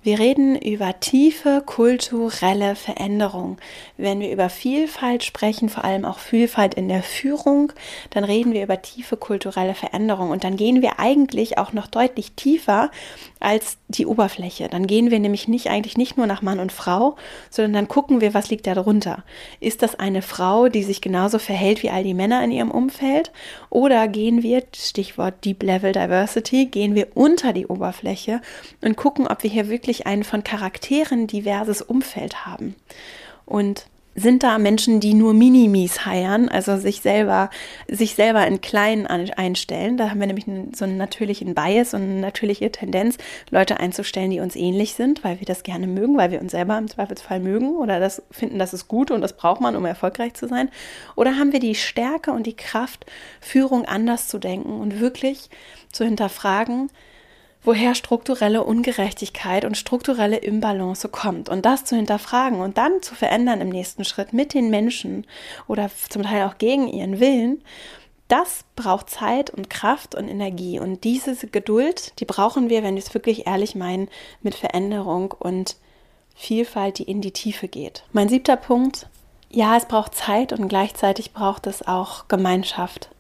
wir reden über tiefe kulturelle Veränderung. Wenn wir über Vielfalt sprechen, vor allem auch Vielfalt in der Führung, dann reden wir über tiefe kulturelle Veränderung. Und dann gehen wir eigentlich auch noch deutlich tiefer als die Oberfläche. Dann gehen wir nämlich nicht eigentlich nicht nur nach Mann und Frau, sondern dann gucken wir, was liegt da drunter. Ist das eine Frau, die sich genauso verhält wie all die Männer in ihrem Umfeld? Oder gehen wir, Stichwort Deep Level Diversity, gehen wir unter die Oberfläche und gucken, ob wir hier wirklich ein von Charakteren diverses Umfeld haben? Und sind da Menschen, die nur Minimis heiern, also sich selber, sich selber in kleinen einstellen. Da haben wir nämlich so einen natürlichen Bias und eine natürliche Tendenz, Leute einzustellen, die uns ähnlich sind, weil wir das gerne mögen, weil wir uns selber im Zweifelsfall mögen oder das finden, das ist gut und das braucht man, um erfolgreich zu sein. Oder haben wir die Stärke und die Kraft, Führung anders zu denken und wirklich zu hinterfragen, woher strukturelle Ungerechtigkeit und strukturelle Imbalance kommt und das zu hinterfragen und dann zu verändern im nächsten Schritt mit den Menschen oder zum Teil auch gegen ihren Willen, das braucht Zeit und Kraft und Energie und diese Geduld, die brauchen wir, wenn wir es wirklich ehrlich meinen, mit Veränderung und Vielfalt, die in die Tiefe geht. Mein siebter Punkt, ja, es braucht Zeit und gleichzeitig braucht es auch Gemeinschaft.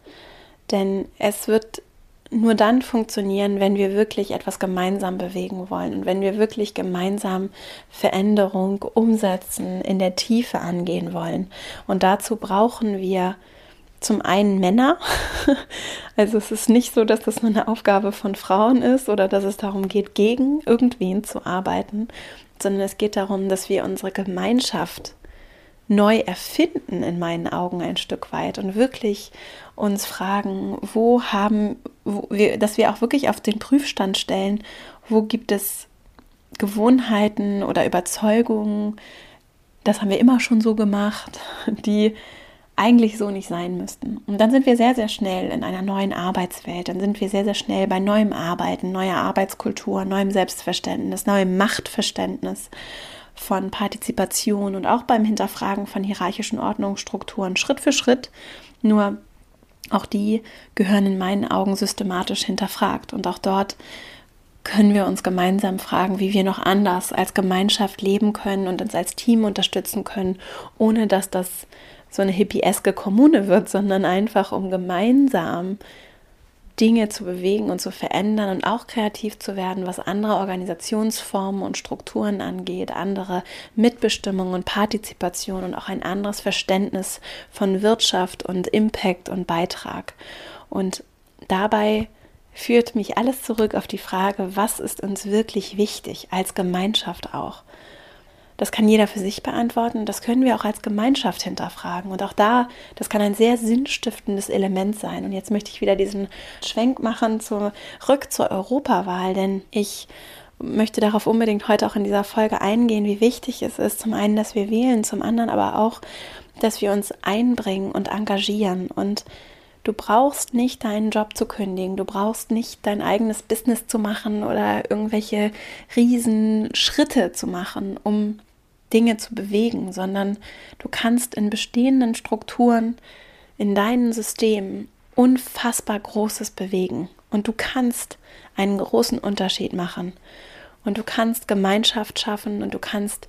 Denn es wird nur dann funktionieren, wenn wir wirklich etwas gemeinsam bewegen wollen und wenn wir wirklich gemeinsam Veränderung umsetzen, in der Tiefe angehen wollen. Und dazu brauchen wir zum einen Männer. Also es ist nicht so, dass das nur eine Aufgabe von Frauen ist oder dass es darum geht, gegen irgendwen zu arbeiten, sondern es geht darum, dass wir unsere Gemeinschaft neu erfinden in meinen Augen ein Stück weit und wirklich uns fragen, wo haben wo wir, dass wir auch wirklich auf den Prüfstand stellen, wo gibt es Gewohnheiten oder Überzeugungen, das haben wir immer schon so gemacht, die eigentlich so nicht sein müssten. Und dann sind wir sehr, sehr schnell in einer neuen Arbeitswelt. Dann sind wir sehr, sehr schnell bei neuem Arbeiten, neuer Arbeitskultur, neuem Selbstverständnis, neuem Machtverständnis von Partizipation und auch beim Hinterfragen von hierarchischen Ordnungsstrukturen Schritt für Schritt. Nur auch die gehören in meinen Augen systematisch hinterfragt. Und auch dort können wir uns gemeinsam fragen, wie wir noch anders als Gemeinschaft leben können und uns als Team unterstützen können, ohne dass das so eine hippieske Kommune wird, sondern einfach um gemeinsam Dinge zu bewegen und zu verändern und auch kreativ zu werden, was andere Organisationsformen und Strukturen angeht, andere Mitbestimmung und Partizipation und auch ein anderes Verständnis von Wirtschaft und Impact und Beitrag. Und dabei führt mich alles zurück auf die Frage, was ist uns wirklich wichtig als Gemeinschaft auch. Das kann jeder für sich beantworten. Das können wir auch als Gemeinschaft hinterfragen. Und auch da, das kann ein sehr sinnstiftendes Element sein. Und jetzt möchte ich wieder diesen Schwenk machen zurück zur Europawahl, denn ich möchte darauf unbedingt heute auch in dieser Folge eingehen, wie wichtig es ist, zum einen, dass wir wählen, zum anderen aber auch, dass wir uns einbringen und engagieren. Und Du brauchst nicht deinen Job zu kündigen, du brauchst nicht dein eigenes Business zu machen oder irgendwelche riesen Schritte zu machen, um Dinge zu bewegen, sondern du kannst in bestehenden Strukturen, in deinen Systemen unfassbar Großes bewegen. Und du kannst einen großen Unterschied machen. Und du kannst Gemeinschaft schaffen und du kannst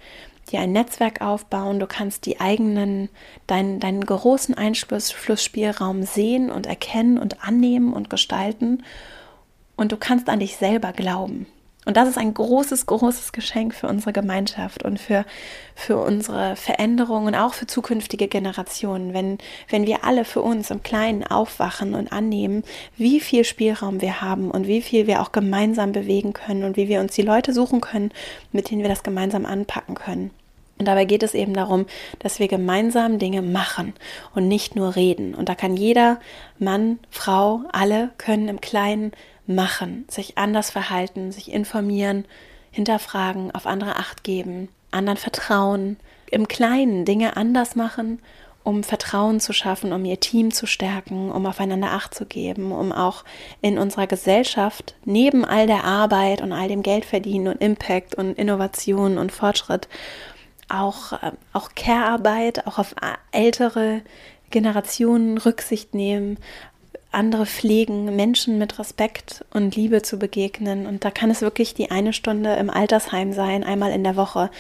dir ein Netzwerk aufbauen, du kannst die eigenen, deinen, deinen großen Einflussspielraum sehen und erkennen und annehmen und gestalten. Und du kannst an dich selber glauben. Und das ist ein großes, großes Geschenk für unsere Gemeinschaft und für, für unsere Veränderungen, auch für zukünftige Generationen, wenn, wenn wir alle für uns im Kleinen aufwachen und annehmen, wie viel Spielraum wir haben und wie viel wir auch gemeinsam bewegen können und wie wir uns die Leute suchen können, mit denen wir das gemeinsam anpacken können. Und dabei geht es eben darum, dass wir gemeinsam Dinge machen und nicht nur reden. Und da kann jeder Mann, Frau, alle können im Kleinen machen, sich anders verhalten, sich informieren, hinterfragen, auf andere Acht geben, anderen vertrauen, im Kleinen Dinge anders machen, um Vertrauen zu schaffen, um ihr Team zu stärken, um aufeinander Acht zu geben, um auch in unserer Gesellschaft neben all der Arbeit und all dem Geldverdienen und Impact und Innovation und Fortschritt auch, äh, auch Care-Arbeit, auch auf ältere Generationen Rücksicht nehmen, andere pflegen, Menschen mit Respekt und Liebe zu begegnen. Und da kann es wirklich die eine Stunde im Altersheim sein, einmal in der Woche,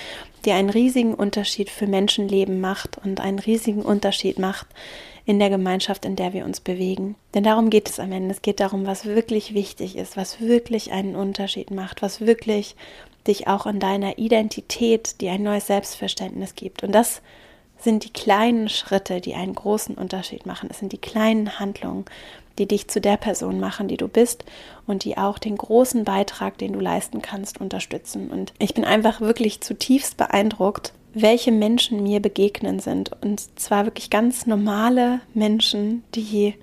die einen riesigen Unterschied für Menschenleben macht und einen riesigen Unterschied macht in der Gemeinschaft, in der wir uns bewegen. Denn darum geht es am Ende. Es geht darum, was wirklich wichtig ist, was wirklich einen Unterschied macht, was wirklich dich auch in deiner Identität, die ein neues Selbstverständnis gibt. Und das sind die kleinen Schritte, die einen großen Unterschied machen. Es sind die kleinen Handlungen, die dich zu der Person machen, die du bist und die auch den großen Beitrag, den du leisten kannst, unterstützen. Und ich bin einfach wirklich zutiefst beeindruckt, welche Menschen mir begegnen sind. Und zwar wirklich ganz normale Menschen, die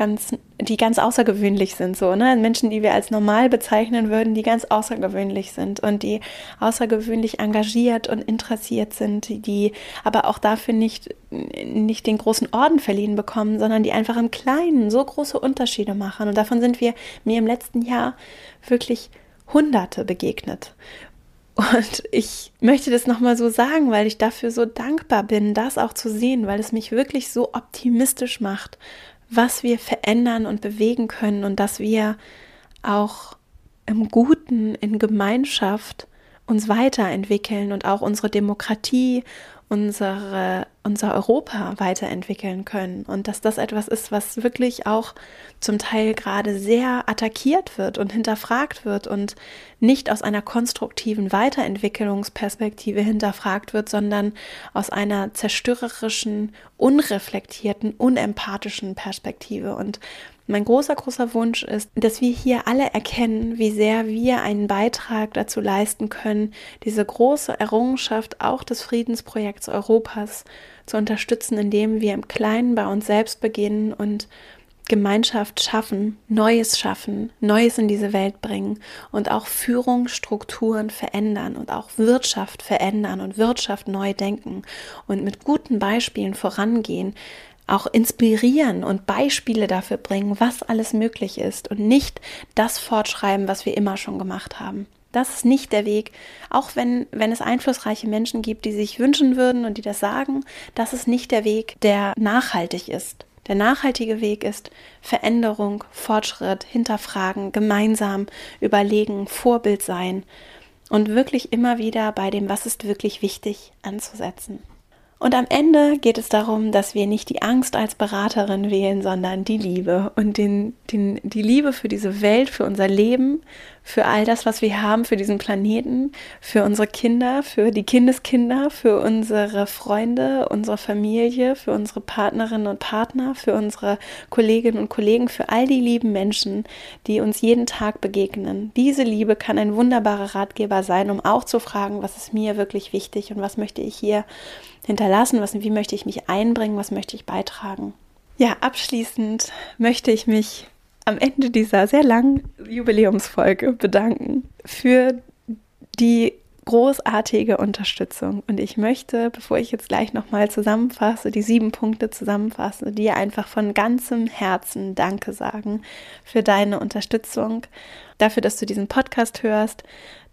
ganz, die ganz außergewöhnlich sind, so, ne? Menschen, die wir als normal bezeichnen würden, die ganz außergewöhnlich sind und die außergewöhnlich engagiert und interessiert sind, die aber auch dafür nicht, nicht den großen Orden verliehen bekommen, sondern die einfach im Kleinen so große Unterschiede machen. Und davon sind wir mir im letzten Jahr wirklich Hunderte begegnet. Und ich möchte das nochmal so sagen, weil ich dafür so dankbar bin, das auch zu sehen, weil es mich wirklich so optimistisch macht was wir verändern und bewegen können und dass wir auch im Guten, in Gemeinschaft uns weiterentwickeln und auch unsere Demokratie, unsere, unser Europa weiterentwickeln können. Und dass das etwas ist, was wirklich auch zum Teil gerade sehr attackiert wird und hinterfragt wird und nicht aus einer konstruktiven Weiterentwicklungsperspektive hinterfragt wird, sondern aus einer zerstörerischen, unreflektierten, unempathischen Perspektive. Und mein großer, großer Wunsch ist, dass wir hier alle erkennen, wie sehr wir einen Beitrag dazu leisten können, diese große Errungenschaft auch des Friedensprojekts Europas zu unterstützen, indem wir im Kleinen bei uns selbst beginnen und Gemeinschaft schaffen, Neues schaffen, Neues in diese Welt bringen und auch Führungsstrukturen verändern und auch Wirtschaft verändern und Wirtschaft neu denken und mit guten Beispielen vorangehen, auch inspirieren und Beispiele dafür bringen, was alles möglich ist und nicht das fortschreiben, was wir immer schon gemacht haben. Das ist nicht der Weg, auch wenn, wenn es einflussreiche Menschen gibt, die sich wünschen würden und die das sagen, das ist nicht der Weg, der nachhaltig ist. Der nachhaltige Weg ist Veränderung, Fortschritt, hinterfragen, gemeinsam überlegen, Vorbild sein und wirklich immer wieder bei dem, was ist wirklich wichtig, anzusetzen. Und am Ende geht es darum, dass wir nicht die Angst als Beraterin wählen, sondern die Liebe und den, den, die Liebe für diese Welt, für unser Leben, für all das, was wir haben, für diesen Planeten, für unsere Kinder, für die Kindeskinder, für unsere Freunde, unsere Familie, für unsere Partnerinnen und Partner, für unsere Kolleginnen und Kollegen, für all die lieben Menschen, die uns jeden Tag begegnen. Diese Liebe kann ein wunderbarer Ratgeber sein, um auch zu fragen, was ist mir wirklich wichtig und was möchte ich hier hinterlassen, was, wie möchte ich mich einbringen, was möchte ich beitragen. Ja, abschließend möchte ich mich am Ende dieser sehr langen Jubiläumsfolge bedanken für die großartige Unterstützung. Und ich möchte, bevor ich jetzt gleich nochmal zusammenfasse, die sieben Punkte zusammenfasse, dir einfach von ganzem Herzen Danke sagen für deine Unterstützung, dafür, dass du diesen Podcast hörst,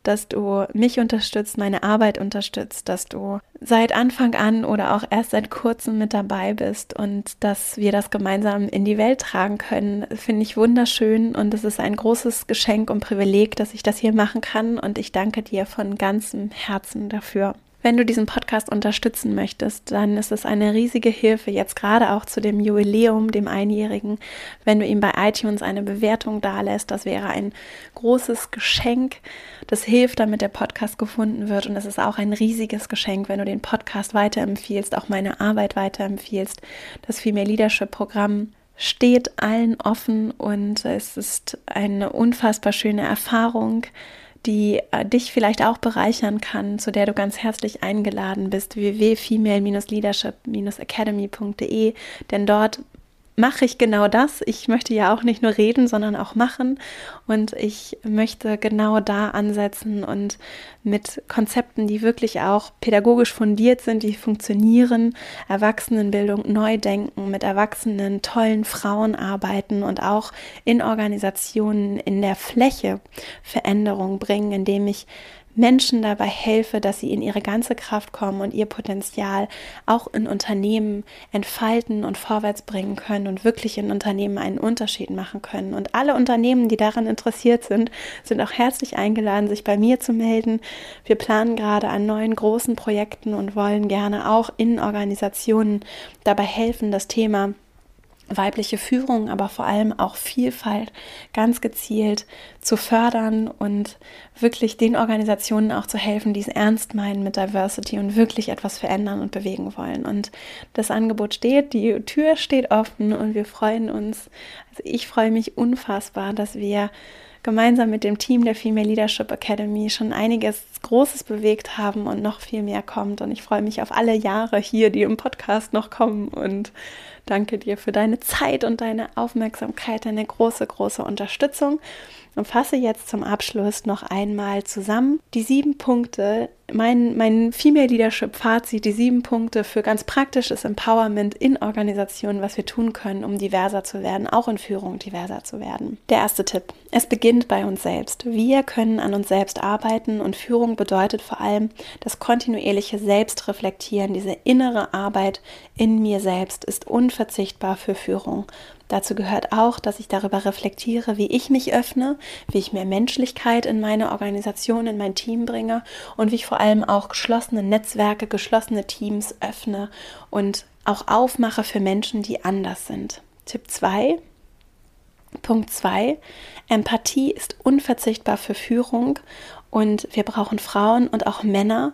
dass du mich unterstützt, meine Arbeit unterstützt, dass du seit Anfang an oder auch erst seit kurzem mit dabei bist und dass wir das gemeinsam in die Welt tragen können, finde ich wunderschön und es ist ein großes Geschenk und Privileg, dass ich das hier machen kann und ich danke dir von ganzem Herzen dafür. Wenn du diesen Podcast unterstützen möchtest, dann ist es eine riesige Hilfe, jetzt gerade auch zu dem Jubiläum, dem Einjährigen, wenn du ihm bei iTunes eine Bewertung dalässt. Das wäre ein großes Geschenk. Das hilft, damit der Podcast gefunden wird. Und es ist auch ein riesiges Geschenk, wenn du den Podcast weiterempfiehlst, auch meine Arbeit weiterempfiehlst. Das Female Leadership Programm steht allen offen und es ist eine unfassbar schöne Erfahrung die äh, dich vielleicht auch bereichern kann, zu der du ganz herzlich eingeladen bist, www.female-leadership-academy.de, denn dort mache ich genau das. Ich möchte ja auch nicht nur reden, sondern auch machen. Und ich möchte genau da ansetzen und mit Konzepten, die wirklich auch pädagogisch fundiert sind, die funktionieren, Erwachsenenbildung neu denken, mit erwachsenen, tollen Frauen arbeiten und auch in Organisationen in der Fläche Veränderung bringen, indem ich Menschen dabei helfe, dass sie in ihre ganze Kraft kommen und ihr Potenzial auch in Unternehmen entfalten und vorwärts bringen können und wirklich in Unternehmen einen Unterschied machen können. Und alle Unternehmen, die daran interessiert sind, sind auch herzlich eingeladen, sich bei mir zu melden. Wir planen gerade an neuen großen Projekten und wollen gerne auch in Organisationen dabei helfen, das Thema weibliche Führung, aber vor allem auch Vielfalt ganz gezielt zu fördern und wirklich den Organisationen auch zu helfen, die es ernst meinen mit Diversity und wirklich etwas verändern und bewegen wollen. Und das Angebot steht, die Tür steht offen und wir freuen uns, also ich freue mich unfassbar, dass wir gemeinsam mit dem Team der Female Leadership Academy schon einiges Großes bewegt haben und noch viel mehr kommt. Und ich freue mich auf alle Jahre hier, die im Podcast noch kommen und danke dir für deine Zeit und deine Aufmerksamkeit, deine große, große Unterstützung und fasse jetzt zum Abschluss noch einmal zusammen die sieben Punkte, mein, mein Female Leadership Fazit, die sieben Punkte für ganz praktisches Empowerment in Organisationen, was wir tun können, um diverser zu werden, auch in Führung diverser zu werden. Der erste Tipp. Es beginnt bei uns selbst. Wir können an uns selbst arbeiten und Führung bedeutet vor allem das kontinuierliche Selbstreflektieren, diese innere Arbeit in mir selbst ist unverzichtbar für Führung. Dazu gehört auch, dass ich darüber reflektiere, wie ich mich öffne, wie ich mehr Menschlichkeit in meine Organisation, in mein Team bringe und wie ich vor allem auch geschlossene Netzwerke, geschlossene Teams öffne und auch aufmache für Menschen, die anders sind. Tipp 2. Punkt 2. Empathie ist unverzichtbar für Führung und wir brauchen Frauen und auch Männer,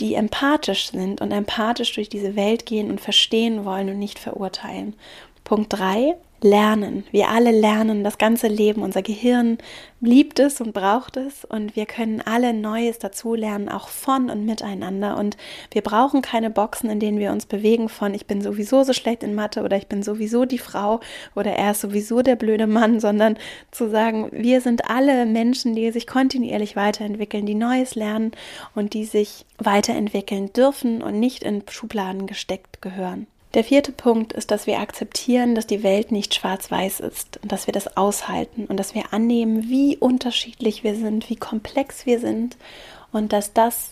die empathisch sind und empathisch durch diese Welt gehen und verstehen wollen und nicht verurteilen. Punkt 3. Lernen. Wir alle lernen das ganze Leben. Unser Gehirn liebt es und braucht es und wir können alle Neues dazulernen, auch von und miteinander. Und wir brauchen keine Boxen, in denen wir uns bewegen von ich bin sowieso so schlecht in Mathe oder ich bin sowieso die Frau oder er ist sowieso der blöde Mann, sondern zu sagen, wir sind alle Menschen, die sich kontinuierlich weiterentwickeln, die Neues lernen und die sich weiterentwickeln dürfen und nicht in Schubladen gesteckt gehören. Der vierte Punkt ist, dass wir akzeptieren, dass die Welt nicht schwarz-weiß ist und dass wir das aushalten und dass wir annehmen, wie unterschiedlich wir sind, wie komplex wir sind und dass das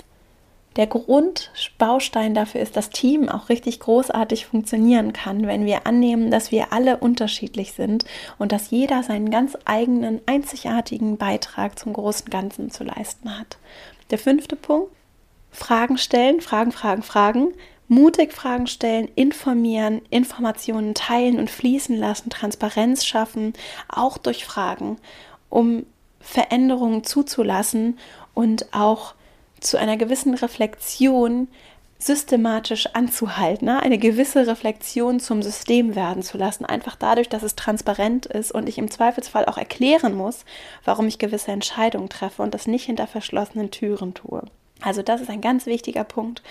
der Grundbaustein dafür ist, dass Team auch richtig großartig funktionieren kann, wenn wir annehmen, dass wir alle unterschiedlich sind und dass jeder seinen ganz eigenen, einzigartigen Beitrag zum großen Ganzen zu leisten hat. Der fünfte Punkt, Fragen stellen, Fragen, Fragen, Fragen, mutig Fragen stellen, informieren, Informationen teilen und fließen lassen, Transparenz schaffen, auch durch Fragen, um Veränderungen zuzulassen und auch zu einer gewissen Reflexion systematisch anzuhalten, ne? eine gewisse Reflexion zum System werden zu lassen, einfach dadurch, dass es transparent ist und ich im Zweifelsfall auch erklären muss, warum ich gewisse Entscheidungen treffe und das nicht hinter verschlossenen Türen tue. Also das ist ein ganz wichtiger Punkt,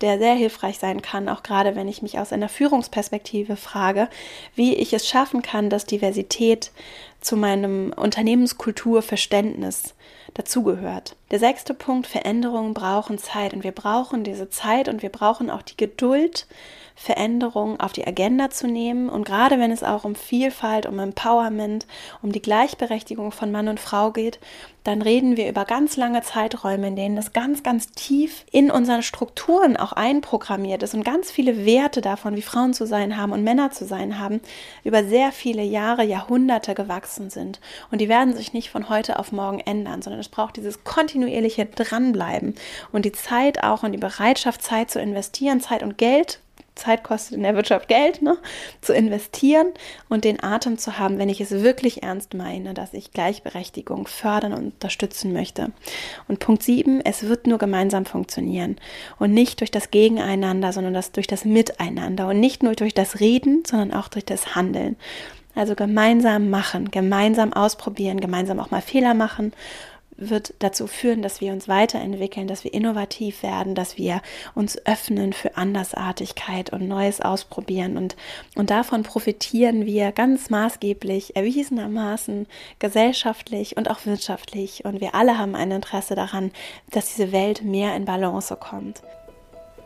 der sehr hilfreich sein kann, auch gerade wenn ich mich aus einer Führungsperspektive frage, wie ich es schaffen kann, dass Diversität zu meinem Unternehmenskulturverständnis dazugehört. Der sechste Punkt, Veränderungen brauchen Zeit und wir brauchen diese Zeit und wir brauchen auch die Geduld, Veränderungen auf die Agenda zu nehmen. Und gerade wenn es auch um Vielfalt, um Empowerment, um die Gleichberechtigung von Mann und Frau geht, dann reden wir über ganz lange Zeiträume, in denen das ganz, ganz tief in unseren Strukturen auch einprogrammiert ist und ganz viele Werte davon, wie Frauen zu sein haben und Männer zu sein haben, über sehr viele Jahre, Jahrhunderte gewachsen sind. Und die werden sich nicht von heute auf morgen ändern, sondern es braucht dieses kontinuierliche Dranbleiben und die Zeit auch und die Bereitschaft, Zeit zu investieren, Zeit und Geld Zeit kostet in der Wirtschaft Geld, ne, zu investieren und den Atem zu haben, wenn ich es wirklich ernst meine, dass ich Gleichberechtigung fördern und unterstützen möchte. Und Punkt 7, es wird nur gemeinsam funktionieren und nicht durch das Gegeneinander, sondern das durch das Miteinander und nicht nur durch das Reden, sondern auch durch das Handeln. Also gemeinsam machen, gemeinsam ausprobieren, gemeinsam auch mal Fehler machen wird dazu führen, dass wir uns weiterentwickeln, dass wir innovativ werden, dass wir uns öffnen für Andersartigkeit und Neues ausprobieren. Und, und davon profitieren wir ganz maßgeblich, erwiesenermaßen gesellschaftlich und auch wirtschaftlich. Und wir alle haben ein Interesse daran, dass diese Welt mehr in Balance kommt.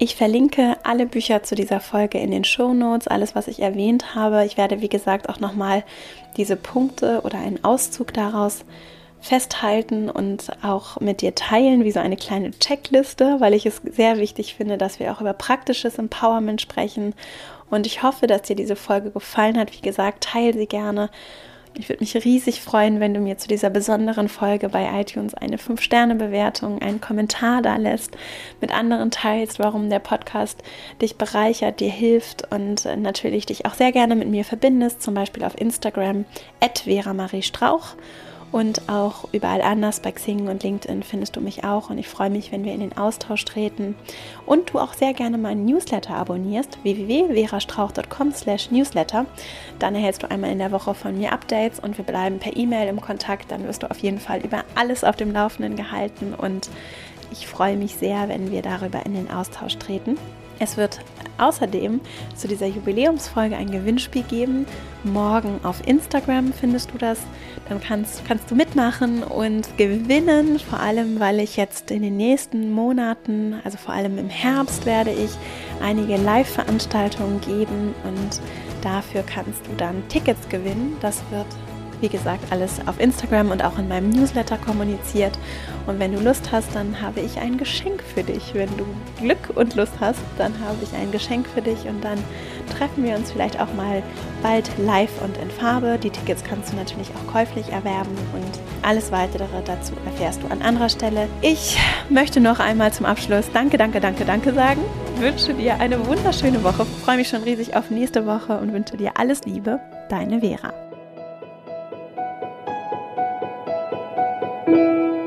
Ich verlinke alle Bücher zu dieser Folge in den Show Notes, alles, was ich erwähnt habe. Ich werde, wie gesagt, auch nochmal diese Punkte oder einen Auszug daraus festhalten und auch mit dir teilen, wie so eine kleine Checkliste, weil ich es sehr wichtig finde, dass wir auch über praktisches Empowerment sprechen. Und ich hoffe, dass dir diese Folge gefallen hat. Wie gesagt, teile sie gerne. Ich würde mich riesig freuen, wenn du mir zu dieser besonderen Folge bei iTunes eine 5-Sterne-Bewertung, einen Kommentar da lässt, mit anderen teilst, warum der Podcast dich bereichert, dir hilft und natürlich dich auch sehr gerne mit mir verbindest, zum Beispiel auf Instagram, Vera Marie Strauch und auch überall anders bei Xing und LinkedIn findest du mich auch und ich freue mich, wenn wir in den Austausch treten und du auch sehr gerne meinen Newsletter abonnierst, www.verastrauch.com slash newsletter. Dann erhältst du einmal in der Woche von mir Updates und wir bleiben per E-Mail im Kontakt. Dann wirst du auf jeden Fall über alles auf dem Laufenden gehalten und ich freue mich sehr, wenn wir darüber in den Austausch treten. Es wird außerdem zu dieser Jubiläumsfolge ein Gewinnspiel geben. Morgen auf Instagram findest du das. Dann kannst, kannst du mitmachen und gewinnen. Vor allem, weil ich jetzt in den nächsten Monaten, also vor allem im Herbst, werde ich einige Live-Veranstaltungen geben und dafür kannst du dann Tickets gewinnen. Das wird wie gesagt, alles auf Instagram und auch in meinem Newsletter kommuniziert. Und wenn du Lust hast, dann habe ich ein Geschenk für dich. Wenn du Glück und Lust hast, dann habe ich ein Geschenk für dich und dann treffen wir uns vielleicht auch mal bald live und in Farbe. Die Tickets kannst du natürlich auch käuflich erwerben und alles weitere dazu erfährst du an anderer Stelle. Ich möchte noch einmal zum Abschluss Danke, danke, danke, danke sagen. Wünsche dir eine wunderschöne Woche. Freue mich schon riesig auf nächste Woche und wünsche dir alles Liebe. Deine Vera. Thank you.